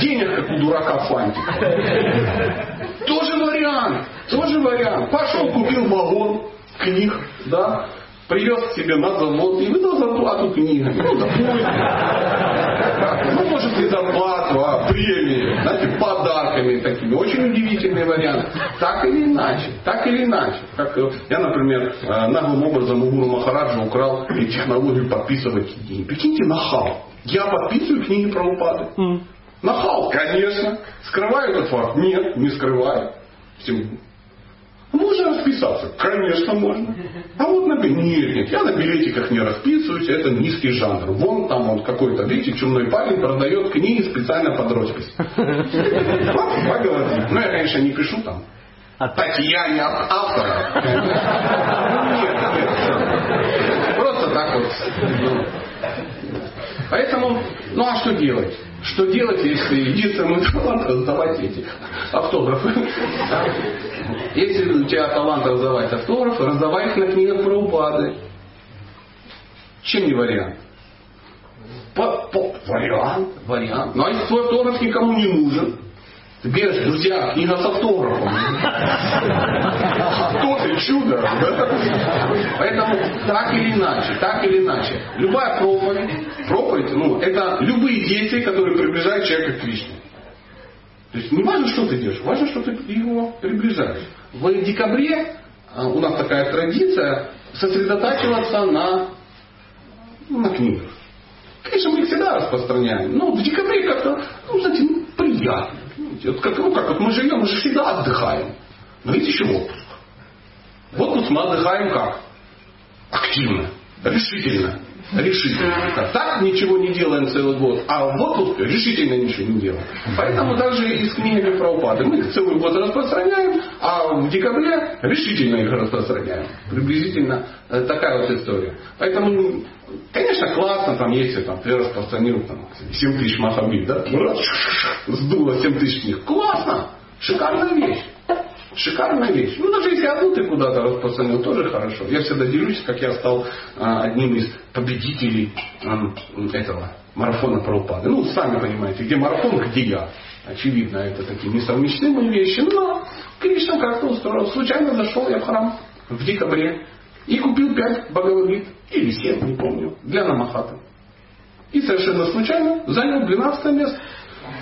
денег, как у дурака фантика. Тоже вариант. Тоже вариант. Пошел, купил вагон книг, да, привез к себе на завод и выдал зарплату книгами. Ну, допустим. Ну, может, не зарплату, а премии, знаете, подарками такими. Очень удивительный вариант. Так или иначе, так или иначе. Как я, например, э, наглым образом у Гуру Махараджа украл технологию подписывать книги. Прикиньте, нахал. Я подписываю книги про упады. Нахал, конечно. Скрываю этот факт? Нет, не скрываю. Всем можно расписаться? Конечно, можно. А вот на Нет, нет, я на билетиках не расписываюсь, это низкий жанр. Вон там вот какой-то, видите, чумной парень продает книги специально под роспись. Поговорим. Ну, я, конечно, не пишу там. А Татьяне от автора. Нет, нет. Просто так вот. Поэтому, ну а что делать? Что делать, если единственный талант раздавать эти автографы? Если у тебя талант раздавать автографы, раздавай их на книгах про упады. Чем не вариант? По, по, вариант, вариант. А если твой автограф никому не нужен, берешь, друзья, книга с автографом. Кто ты, чудо? Поэтому так или иначе, так или иначе. Любая проповедь, проповедь, ну, это любые действия, которые приближают человека к Кришне. То есть не важно, что ты делаешь, важно, что ты его приближаешь. В декабре а, у нас такая традиция сосредотачиваться на, ну, на книгах. Конечно, мы их всегда распространяем, но в декабре как-то, приятно. Вот как, ну как, вот мы живем, мы же всегда отдыхаем. Но есть еще отпуск. В мы отдыхаем как? Активно, решительно. Решительно. Так, так ничего не делаем целый год, а в отпуск решительно ничего не делаем. Поэтому даже и с книгами про упады мы их целый год распространяем, а в декабре решительно их распространяем. Приблизительно э, такая вот история. Поэтому, конечно, классно, там, если там, ты распространил там, 7 тысяч махабит, да? Сдуло 7 тысяч книг. Классно! Шикарная вещь. Шикарная вещь. Ну, даже если одну ты куда-то распространил, тоже хорошо. Я всегда делюсь, как я стал а, одним из победителей этого марафона про упады. Ну, сами понимаете, где марафон, где я. Очевидно, это такие несовместимые вещи. Но Кришна как-то устроил. Случайно зашел я в храм в декабре и купил пять Бхагавадгит. Или семь, не помню, для Намахата. И совершенно случайно занял 12 место.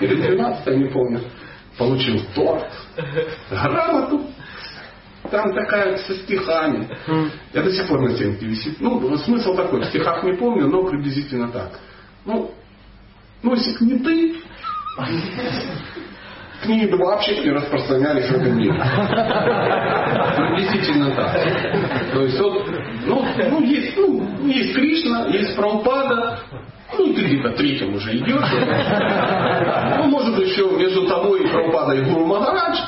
Или 12 не помню получил торт, грамоту. Там такая со стихами. Я до сих пор на стенке висит. Ну, смысл такой, в стихах не помню, но приблизительно так. Ну, носик не ты, книги вообще не распространялись в этом мире. Приблизительно так. То есть вот, ну, ну, есть, ну, есть Кришна, есть Прабхупада, ну, ты где-то третьим уже идешь. Ну, может, еще между тобой и Прабхупадой и Гуру Махарадж.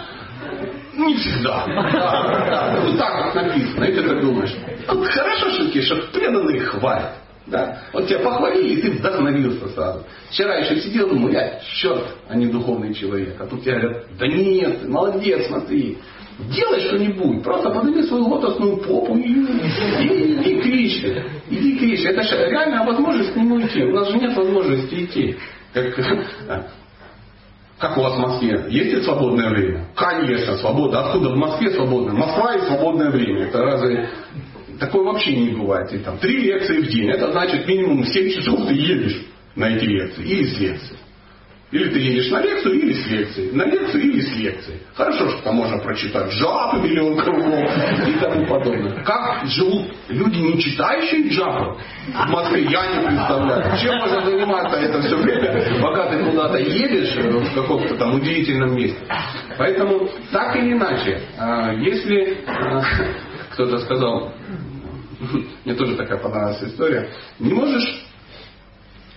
Не всегда. Да. Ну, так вот написано. И ты так думаешь. Вот хорошо, Шуки, что преданные хвалят. Да? Вот тебя похвалили, и ты вдохновился сразу. Вчера еще сидел, думал, я черт, а не духовный человек. А тут тебе говорят, да нет, молодец, смотри. Делай что-нибудь. Просто подними свою лотосную попу и, и иди кричи. Иди кричи. Это же реальная возможность к нему идти. У нас же нет возможности идти. Как, как у вас в Москве? Есть ли свободное время? Конечно, свобода. Откуда в Москве свободное? Москва и свободное время. Это разве Такое вообще не бывает. И там три лекции в день. Это значит минимум 7 часов ты едешь на эти лекции. Или с лекции. Или ты едешь на лекцию, или с лекцией. На лекцию, или с лекцией. Хорошо, что там можно прочитать джапы миллион кругов и тому подобное. Как живут люди, не читающие джапы в Москве, я не представляю. Чем можно заниматься это все время, пока ты куда-то едешь в каком-то там удивительном месте. Поэтому, так или иначе, а, если а, кто-то сказал, мне тоже такая понравилась история, не можешь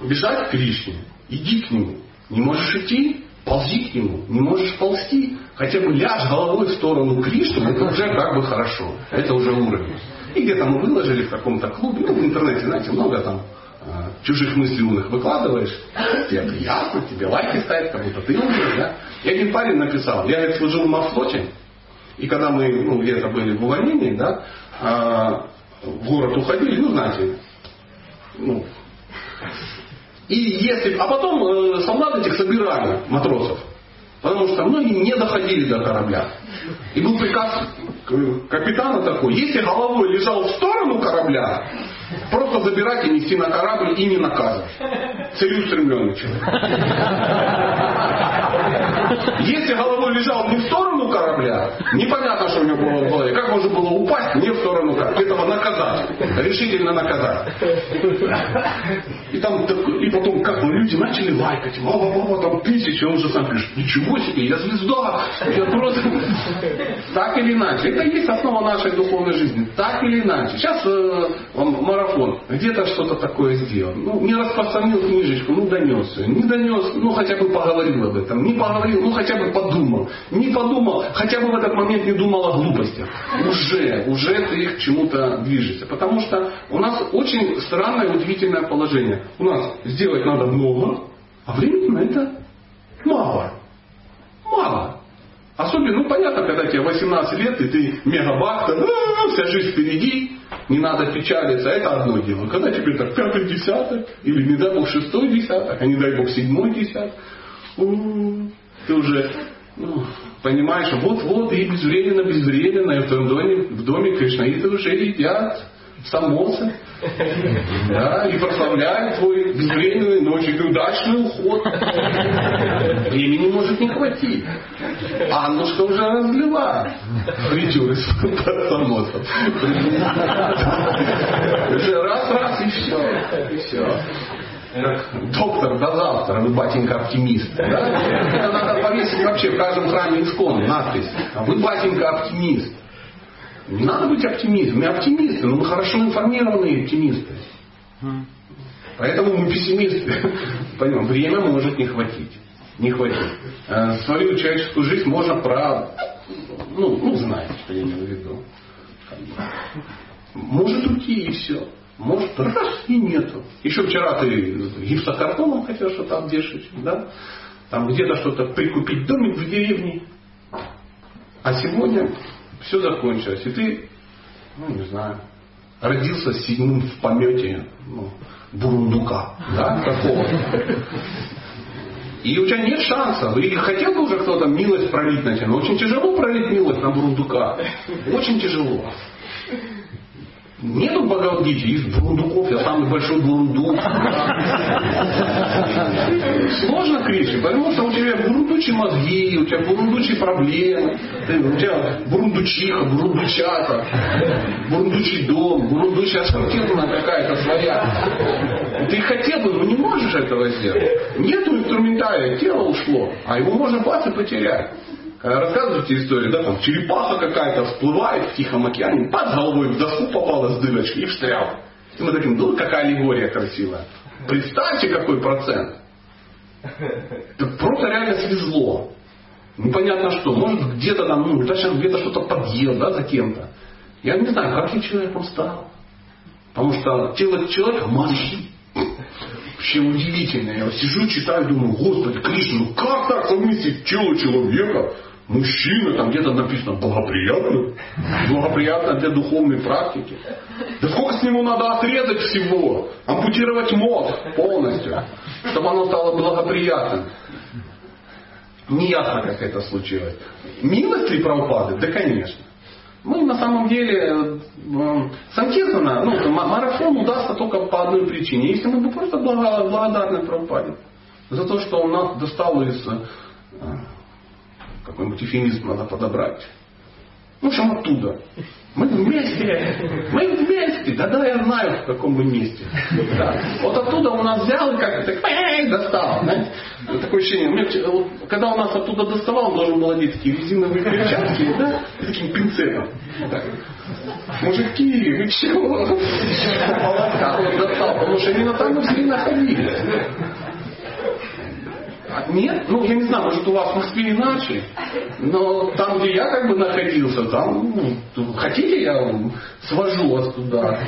бежать к Кришне, иди к нему. Не можешь идти, ползи к нему. Не можешь ползти, хотя бы ляжь головой в сторону Кришны, это уже как бы хорошо. Это уже уровень. И где-то мы выложили в каком-то клубе, ну в интернете, знаете, много там э, чужих мыслей умных выкладываешь, тебе приятно, тебе лайки ставят, как будто ты умный, да. И один парень написал, я, говорит, служил в морфлоте, и когда мы ну, где-то были в увольнении, да, а, в город уходили, ну, знаете, ну, и если, а потом э, солдат этих собирали, матросов, потому что многие не доходили до корабля. И был приказ капитана такой, если головой лежал в сторону корабля, просто забирать и нести на корабль и не наказывать. Целеустремленный человек. Если головой лежал не в сторону корабля, непонятно, что у него было в голове. Как можно было упасть не в сторону корабля? Этого наказать. Решительно наказать. И, там, и потом как бы люди начали лайкать. Мама, мама, там тысячи. Он же сам пишет, ничего себе, я звезда. Я просто... Так или иначе. Это есть основа нашей духовной жизни. Так или иначе. Сейчас э, марафон. Где-то что-то такое сделал. Ну, не распространил книжечку, ну донес ее. Не донес, ну хотя бы поговорил об этом. Не поговорил, ну хотя бы подумал. Не подумал, хотя бы в этот момент не думал о глупостях. Уже, уже ты к чему-то движешься. Потому что у нас очень странное, удивительное положение. У нас сделать надо много, а времени на это мало. Мало. Особенно, ну понятно, когда тебе 18 лет, и ты мегабакта, а, вся жизнь впереди, не надо печалиться, это одно дело. Когда тебе так пятый десяток, или не дай бог шестой десяток, а не дай бог седьмой десяток, ты уже ну, понимаешь, вот-вот и безвременно, безвременно, и в твоем доме, в доме Кришнаиты уже едят самосы, да, и прославляют твой безвременный, но очень удачный уход. Времени может не хватить. Аннушка уже разлила фритюры с самосом. Уже раз-раз и все. И все доктор до завтра, вы батенька оптимист. Да? Это надо повесить вообще в каждом храме искон надпись. Вы батенька оптимист. Не надо быть оптимистом. Мы оптимисты, но мы хорошо информированные оптимисты. Поэтому мы пессимисты. Понимаем, время может не хватить. Не хватит. Э, свою человеческую жизнь можно про... Ну, ну знаете, что я имею в виду. Может уйти и все. Может раз и нету. Еще вчера ты гипсокартоном хотел что-то обвешать, да? Там где-то что-то прикупить домик в деревне. А сегодня все закончилось. И ты, ну не знаю, родился седьмым в помете ну, бурундука, да, такого. И у тебя нет шансов. И хотел бы уже кто-то милость пролить на тебя, но очень тяжело пролить милость на бурундука. Очень тяжело. Нету Бхагавадгите, есть бурундуков, я самый большой бурундук. Сложно Кришне, потому что у тебя бурундучи мозги, у тебя бурундучи проблемы, у тебя бурундучиха, бурундучата, бурундучий дом, бурундучая спортивная какая-то своя. Ты хотел бы, но не можешь этого сделать. Нету инструментария, тело ушло, а его можно бац и потерять. Когда рассказываете историю, да, там черепаха какая-то всплывает в Тихом океане, под головой в доску попала с дырочкой и встрял. И мы таким, ну какая аллегория красивая. Представьте, какой процент. Так просто реально свезло. Непонятно что. Может где-то там, ну, даже где-то что-то подъел, да, за кем-то. Я не знаю, как я человеком стал. Потому что тело человека мозги. Вообще удивительно. Я сижу, читаю, думаю, Господи, Кришна, ну как так совместить тело человека Мужчина, там где-то написано благоприятно. Благоприятно для духовной практики. Да сколько с него надо отрезать всего? Ампутировать мозг полностью, чтобы оно стало благоприятным. Неясно, как это случилось. Милость ли Прабхупады? Да, конечно. Мы на самом деле э, Санкиртана, ну, марафон удастся только по одной причине. Если мы бы просто благодарны Прабхупаде за то, что он нас достал из э, какой-нибудь эфемизм надо подобрать. Ну, в общем, оттуда. Мы вместе. Мы вместе. Да-да, я знаю, в каком мы месте. Да. Вот оттуда у нас взял и как-то так достал. Знаете? Такое ощущение. Мне, вот, когда у нас оттуда доставал, он должен был одеть такие резиновые перчатки, да, и таким пинцетом. Так. Мужики, вы чего? Вот достал, потому что именно там мы все находились. Нет, ну я не знаю, может у вас Москве иначе, но там, где я как бы находился, там, ну, хотите, я свожу вас туда,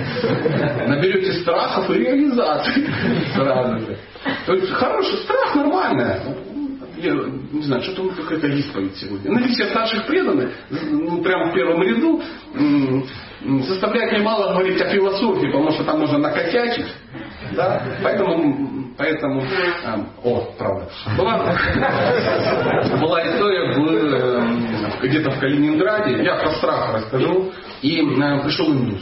наберете страхов и реализации сразу же. То есть хороший страх нормальный. Я не знаю, что там какая-то исповедь сегодня. На листе старших преданных, ну, прямо в первом ряду, заставляет немало говорить о философии, потому что там можно накосячить. Да? Поэтому Поэтому, а, о, правда, была, была история в, э, где-то в Калининграде, я про страх расскажу, и э, пришел индус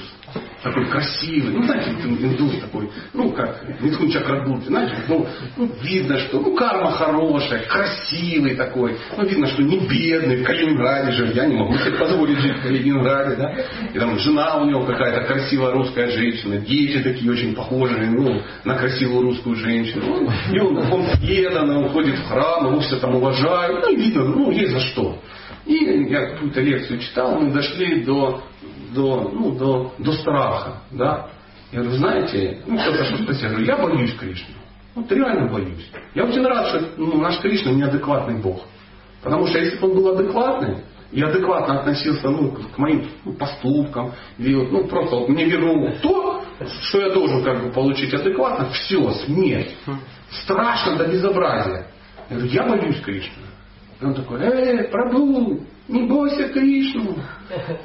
такой красивый, ну, знаете, индус такой, ну, как Митхун Чакрабурти, знаете, ну, ну, видно, что, ну, карма хорошая, красивый такой, ну, видно, что не бедный, в Калининграде же, я не могу себе позволить жить в Калининграде, да, и там жена у него какая-то красивая русская женщина, дети такие очень похожие, ну, на красивую русскую женщину, ну, и он, он предан, он ходит в храм, его все там уважают, ну, видно, ну, есть за что. И я какую-то лекцию читал, мы дошли до до, ну, до, до страха. Да? Я говорю, знаете, ну кто-то что спросил, я говорю, я боюсь Кришны. Вот реально боюсь. Я очень рад, что ну, наш Кришна неадекватный Бог. Потому что если бы он был адекватный, и адекватно относился ну, к моим ну, поступкам, или вот, ну, просто вот, мне вернул то, что я должен как бы получить адекватно, все, смерть. Страшно до безобразия. Я говорю, я боюсь Кришны. И он такой, эй, Прабу, не бойся Кришну.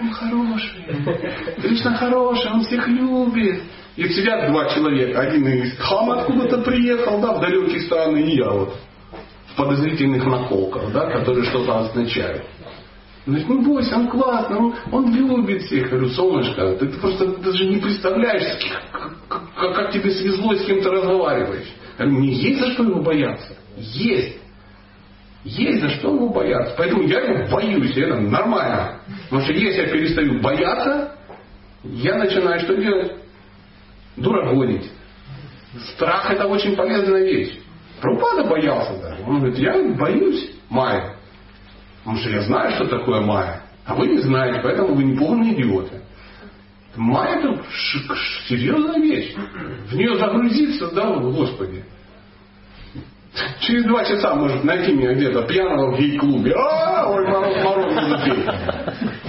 Он хороший. Кришна хороший, он всех любит. И сидят два человека. Один из хам откуда-то приехал, да, в далекие страны, и я вот. В подозрительных наколках, да, которые что-то означают. Он говорит, не бойся, он классный, он, он любит всех. Я говорю, солнышко, ты, ты просто даже не представляешь, как, как, как тебе свезло, с кем ты разговариваешь. Я говорю, мне есть за что его бояться. Есть. Есть за что его бояться. Поэтому я его боюсь, и это нормально. Потому что если я перестаю бояться, я начинаю что делать? Дурагонить. Страх это очень полезная вещь. Прабхупада боялся даже. Он говорит, я боюсь Майя. Потому что я знаю, что такое Майя. А вы не знаете, поэтому вы не полные идиоты. Майя это серьезная вещь. В нее загрузиться, да, Господи. Через два часа может найти меня где-то пьяного в гей-клубе. А, ой, мороз.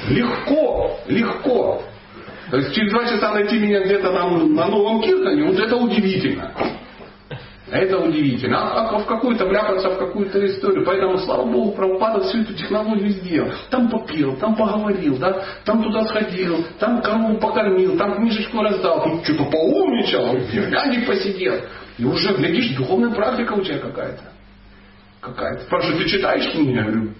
Легко, легко. То есть через два часа найти меня где-то там на новом Киртоне, вот это удивительно. Это удивительно. А, а в какую-то вляпаться в какую-то историю. Поэтому, слава Богу, Прабхупада всю эту технологию сделал. Там попил, там поговорил, да? там туда сходил, там корову покормил, там книжечку раздал, тут что-то поумничал, в Герганде посидел. И уже, глядишь, духовная практика у тебя какая-то. Какая-то. Спрашивают, ты читаешь книги? Я говорю,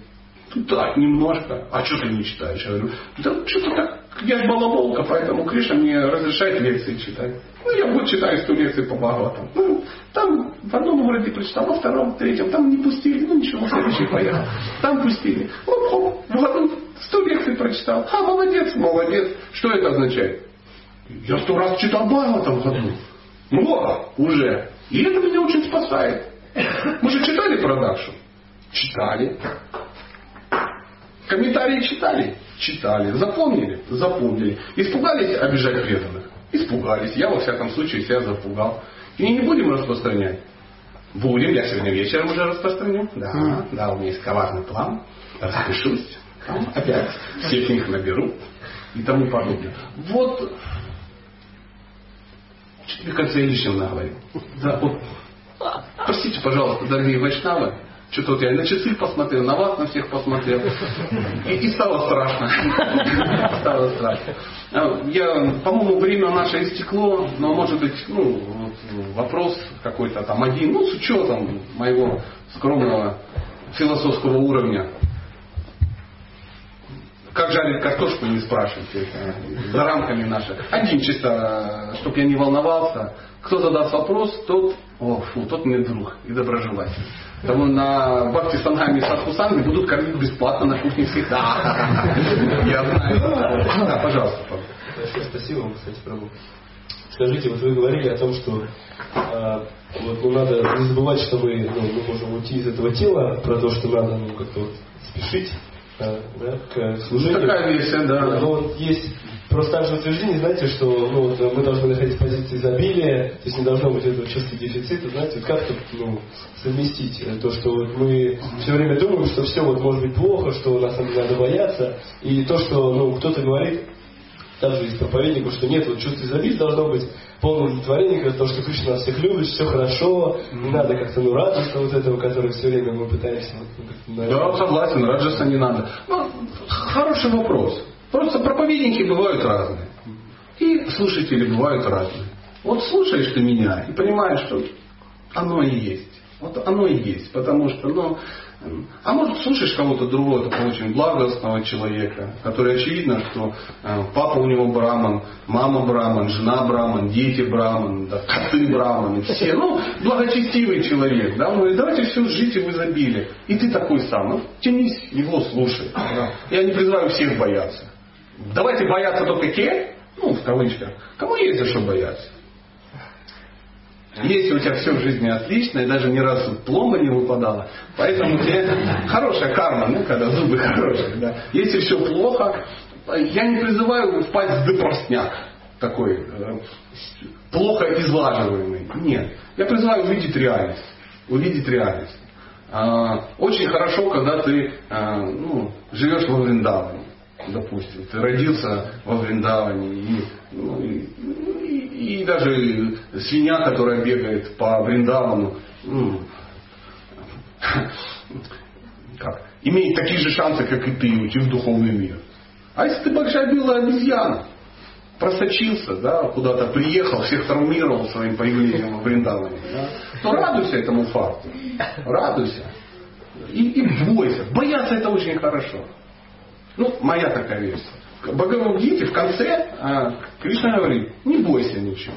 да, немножко. А что ты не читаешь? Я говорю, да что-то так. Я же балаболка, поэтому Кришна мне разрешает лекции читать. Ну, я вот читаю 100 лекций по Бхагаватам. Ну, там в одном городе прочитал, во втором, в третьем, там не пустили, ну ничего, следующий поехал. Там пустили. Оп, оп, в году 100 лекций прочитал. А, молодец, молодец. Что это означает? Я сто раз читал Бхагаватам в году. Много уже. И это меня очень спасает. Мы же читали продакшн? Читали. Комментарии читали? Читали. Запомнили? Запомнили. Испугались обижать преданных? Испугались. Я во всяком случае себя запугал. И не будем распространять. Будем. Я сегодня вечером уже распространю. Да, да, у меня есть коварный план. Распишусь. Там опять всех них наберу и тому подобное. Вот мне кажется, я лишнего наговорил. Да, вот, простите, пожалуйста, дорогие вайшнавы, Что-то вот я на часы посмотрел, на вас на всех посмотрел. И, и стало страшно. Стало страшно. А, Я, по-моему, время наше истекло, но может быть, ну, вопрос какой-то там один, ну, с учетом моего скромного философского уровня. Как жарить картошку, не спрашивайте. За рамками наших. Один чисто, чтобы я не волновался. Кто задаст вопрос, тот, о, фу, тот мне друг и доброжелатель. Потому на Бхакти Сангаме и Садхусанге будут кормить бесплатно на кухне всегда. Я знаю. Да, пожалуйста. Большое спасибо вам, кстати, Прабу. Скажите, вот вы говорили о том, что э, вот, ну, надо не забывать, что мы, ну, мы можем уйти из этого тела, про то, что надо ну, как-то вот спешить да, к служению. Ну, такая версия, да. Но вот есть просто также утверждение, знаете, что ну, вот, мы должны находить позиции изобилия, то есть не должно быть этого чувства дефицита, знаете, вот как тут ну, совместить э, то, что вот мы все время думаем, что все вот может быть плохо, что нас там надо бояться, и то, что ну, кто-то говорит, также из проповедников, что нет, вот чувство изобилия должно быть полное удовлетворение, как то, что Кришна нас всех любит, все хорошо, не надо как-то ну, радоваться вот этого, который все время мы пытаемся вот, ну, Да, согласен, раджаса не надо. Ну, хороший вопрос. Просто проповедники бывают разные. И слушатели бывают разные. Вот слушаешь ты меня и понимаешь, что оно и есть. Вот оно и есть. Потому что, ну, а может слушаешь кого-то другого, такого очень благостного человека, который очевидно, что э, папа у него браман, мама браман, жена браман, дети браман, да, коты браманы, все. Ну, благочестивый человек. Да, он говорит, давайте все жить в изобилии. И ты такой сам. Ну, тянись, его слушай. Да. Я не призываю всех бояться. Давайте бояться только те, ну, в кавычках, кому есть за что бояться. Если у тебя все в жизни отлично, и даже ни разу пломба не выпадала, поэтому тебе хорошая карма, ну, когда зубы хорошие. Да. Если все плохо, я не призываю впасть в депорстняк такой, э, плохо излаживаемый. Нет. Я призываю увидеть реальность. Увидеть реальность. А, Очень хорошо, когда ты а, ну, живешь во Вриндаване, допустим. Ты родился во Вриндаване, и, ну, и, и- даже свинья, которая бегает по Вриндавану, ну, как, имеет такие же шансы, как и ты, уйти в духовный мир. А если ты большая белая обезьяна, просочился, да, куда-то приехал, всех травмировал своим появлением в Вриндаване, да, то радуйся этому факту. Радуйся. И, и бойся. Бояться это очень хорошо. Ну, моя такая версия. Бхагавадгите в конце а, Кришна говорит, не бойся ничего.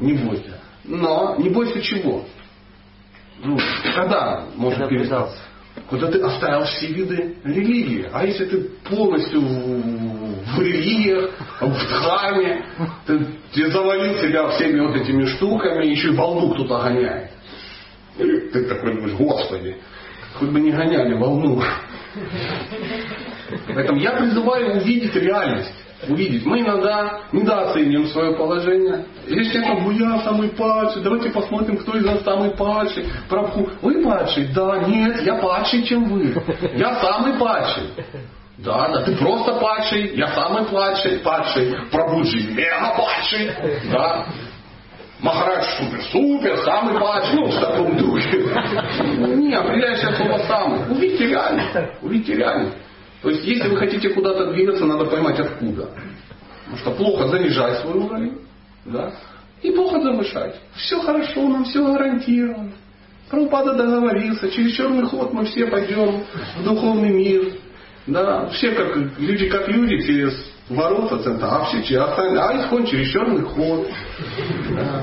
Не бойся. Но не бойся чего? Ну, когда можно перестать? Когда ты оставил все виды религии. А если ты полностью в, в религиях, в дхарме, ты, ты завалил себя всеми вот этими штуками, еще и волну кто-то гоняет. И ты такой думаешь, Господи, хоть бы не гоняли волну. Поэтому я призываю увидеть реальность. Увидеть. Мы иногда недооцениваем свое положение. Если я там, я самый падший, давайте посмотрим, кто из нас самый падший. Прабху, вы падший? Да, нет, я падший, чем вы. Я самый падший. Да, да, ты просто падший, я самый падший, падший, Прабуджи мега падший, да. Махарадж супер-супер, самый падший, ну, в таком духе. Не, определяющее слово самый. Увидите реальность, увидите реальность. То есть, если вы хотите куда-то двигаться, надо поймать откуда. Потому что плохо занижать свой уровень, да, и плохо завышать. Все хорошо, нам все гарантировано. Прабхупада договорился, через черный ход мы все пойдем в духовный мир. Да, все как люди как люди через ворота центра, а остальные, а исход через черный ход.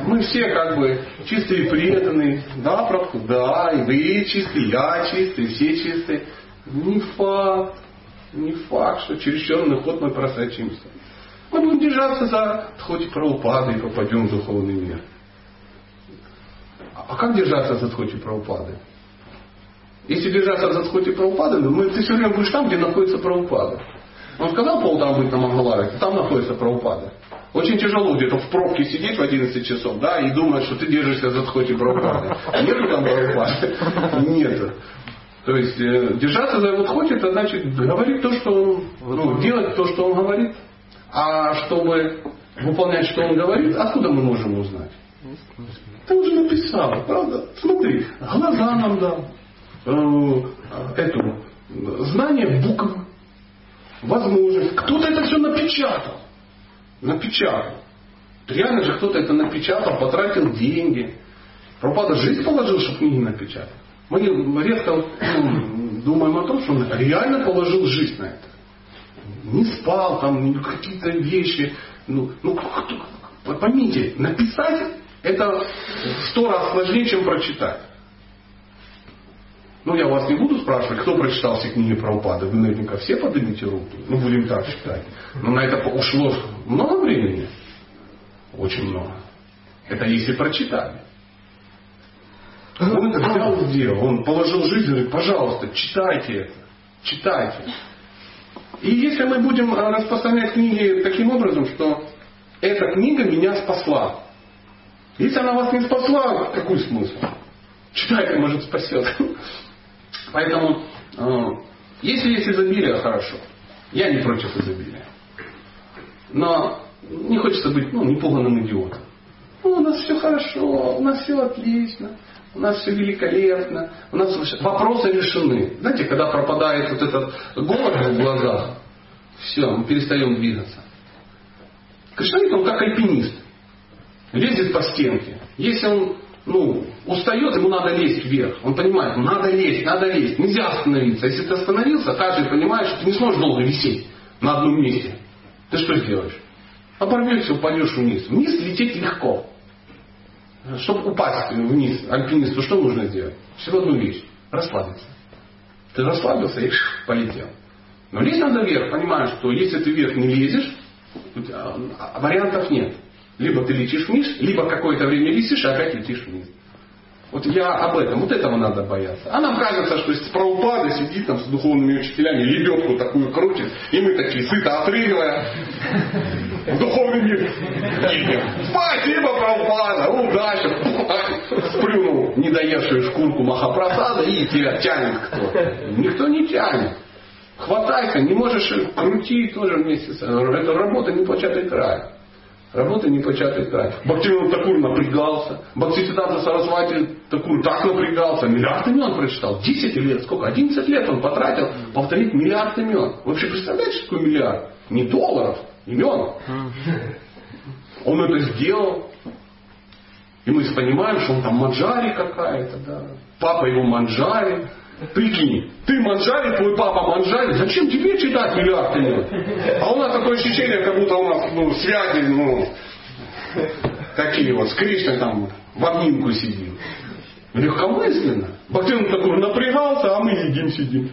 Мы все как бы чистые и преданные. Да, Прабху, да, и вы чистые, я чистый, все чистые. Не факт, не факт, что через черный ход мы просочимся. Мы будем держаться за хоть Прабхупады и попадем в духовный мир. А как держаться за Дхоти Прабхупады? Если держаться за Дхоти Прабхупады, ну, ты все время будешь там, где находится Прабхупада. Он сказал полдам быть на Мангаларе, там находится Прабхупада. Очень тяжело где-то в пробке сидеть в 11 часов, да, и думать, что ты держишься за Дхоти Прабхупады. Нету там Прабхупады? Нет. То есть э, держаться за его Дхоти, это значит говорить то, что он, ну, делать то, что он говорит. А чтобы выполнять, что он говорит, откуда мы можем узнать? Ты уже написал, правда? Смотри, глаза нам дал, э, эту, знание букв, возможность. Кто-то это все напечатал. Напечатал. Реально же кто-то это напечатал, потратил деньги. Пропада жизнь положил, чтобы книги напечатать. Мы редко ну, думаем о том, что он реально положил жизнь на это. Не спал, там какие-то вещи. Ну, ну, поймите, написать это в сто раз сложнее, чем прочитать. Ну, я вас не буду спрашивать, кто прочитал все книги про упады. Вы наверняка все поднимите руки. Ну, будем так считать. Но на это ушло много времени. Очень много. Это если прочитали. Он это взял сделал. Он положил жизнь и говорит, пожалуйста, читайте это. Читайте. И если мы будем э, распространять книги таким образом, что эта книга меня спасла. Если она вас не спасла, какой смысл? Читайте, может, спасет. Поэтому, э, если есть изобилие, хорошо. Я не против изобилия. Но не хочется быть ну, непуганным идиотом. Ну, у нас все хорошо, у нас все отлично у нас все великолепно, у нас вопросы решены. Знаете, когда пропадает вот этот голод в глазах, все, мы перестаем двигаться. Кришнаит, он как альпинист. Лезет по стенке. Если он ну, устает, ему надо лезть вверх. Он понимает, надо лезть, надо лезть. Нельзя остановиться. Если ты остановился, каждый понимает, что ты не сможешь долго висеть на одном месте. Ты что сделаешь? Оборвешься, упадешь вниз. Вниз лететь легко. Чтобы упасть вниз альпинисту, что нужно сделать? Всего одну вещь. Расслабиться. Ты расслабился и полетел. Но лезть надо вверх, понимаешь, что если ты вверх не лезешь, а, вариантов нет. Либо ты летишь вниз, либо какое-то время висишь, и опять летишь вниз. Вот я об этом, вот этого надо бояться. А нам кажется, что если правопада сидит там с духовными учителями, лебедку такую крутит, и мы такие сыто отрыгивая в духовный мир едем. Спасибо, правопада, удачи. Сплюнул недоевшую шкурку Махапрасада и тебя тянет кто-то. Никто не тянет. Хватайся, не можешь крути тоже вместе с Это работа не початый край. Работа не початый край. Бхактивинод Такур напрягался. Бхактисиданта Сарасвати Такур так напрягался. Миллиард имен прочитал. 10 лет, сколько? 11 лет он потратил повторить миллиард имен. Вы вообще представляете, что такое миллиард? Не долларов, имен. Он это сделал. И мы понимаем, что он там манджари какая-то, да. Папа его манджари. Прикинь, ты манжари, твой папа манжари, зачем тебе читать миллиард книг? А у нас такое ощущение, как будто у нас ну, связи, ну, такие вот, с Кришной там в обнимку сидим. Легкомысленно. Бхактин такой напрягался, а мы едим сидим.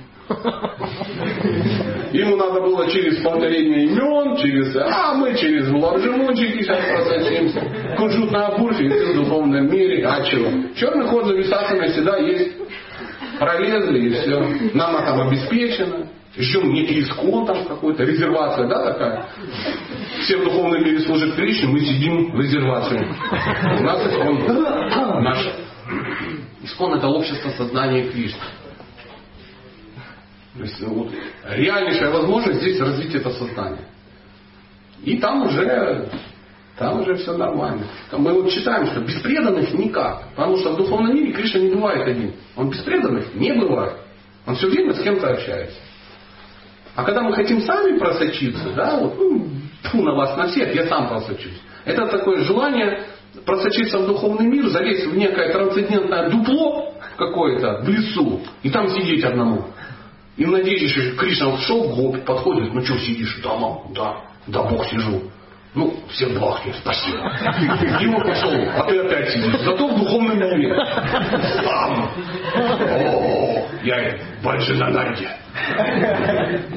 Ему надо было через повторение имен, через, а мы через лапжемончики сейчас просочимся. Кунжут на бурфе, и ты в духовном мире, а чего? Черный ход за висасами всегда есть пролезли и все. Нам там обеспечено. Еще некий искон там какой-то, резервация, да, такая. Все в духовном мире служат Кришне, мы сидим в резервации. У нас искон наш. Искон это общество сознания Кришны. То есть вот, реальнейшая возможность здесь развить это сознание. И там уже там уже все нормально. Мы вот читаем, что без преданных никак. Потому что в духовном мире Кришна не бывает один. Он без преданных не бывает. Он все время с кем-то общается. А когда мы хотим сами просочиться, да, вот, ну, фу на вас на всех, я сам просочусь. Это такое желание просочиться в духовный мир, залезть в некое трансцендентное дупло какое-то в лесу и там сидеть одному. И что Кришна шел, гоп, подходит, ну что сидишь? Да, мам, да, да, Бог сижу. Ну, всем бахни, спасибо. И он пошел, а ты опять сидишь. Зато в духовном мире. Там. О, я больше на Наде.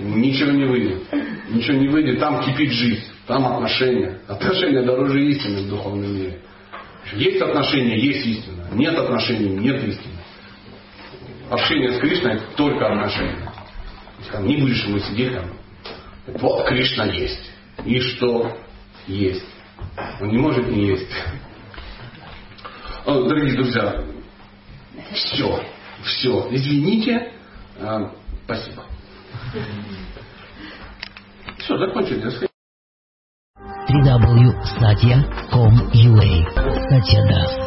Ничего не выйдет. Ничего не выйдет. Там кипит жизнь. Там отношения. Отношения дороже истины в духовном мире. Есть отношения, есть истина. Нет отношений, нет истины. Общение с Кришной только отношения. Там не будешь ему сидеть там. Вот Кришна есть. И что? Есть. Он не может не есть. О, дорогие друзья, все, все. Извините. А, спасибо. Все, закончили. www.satya.com.ua Satya Das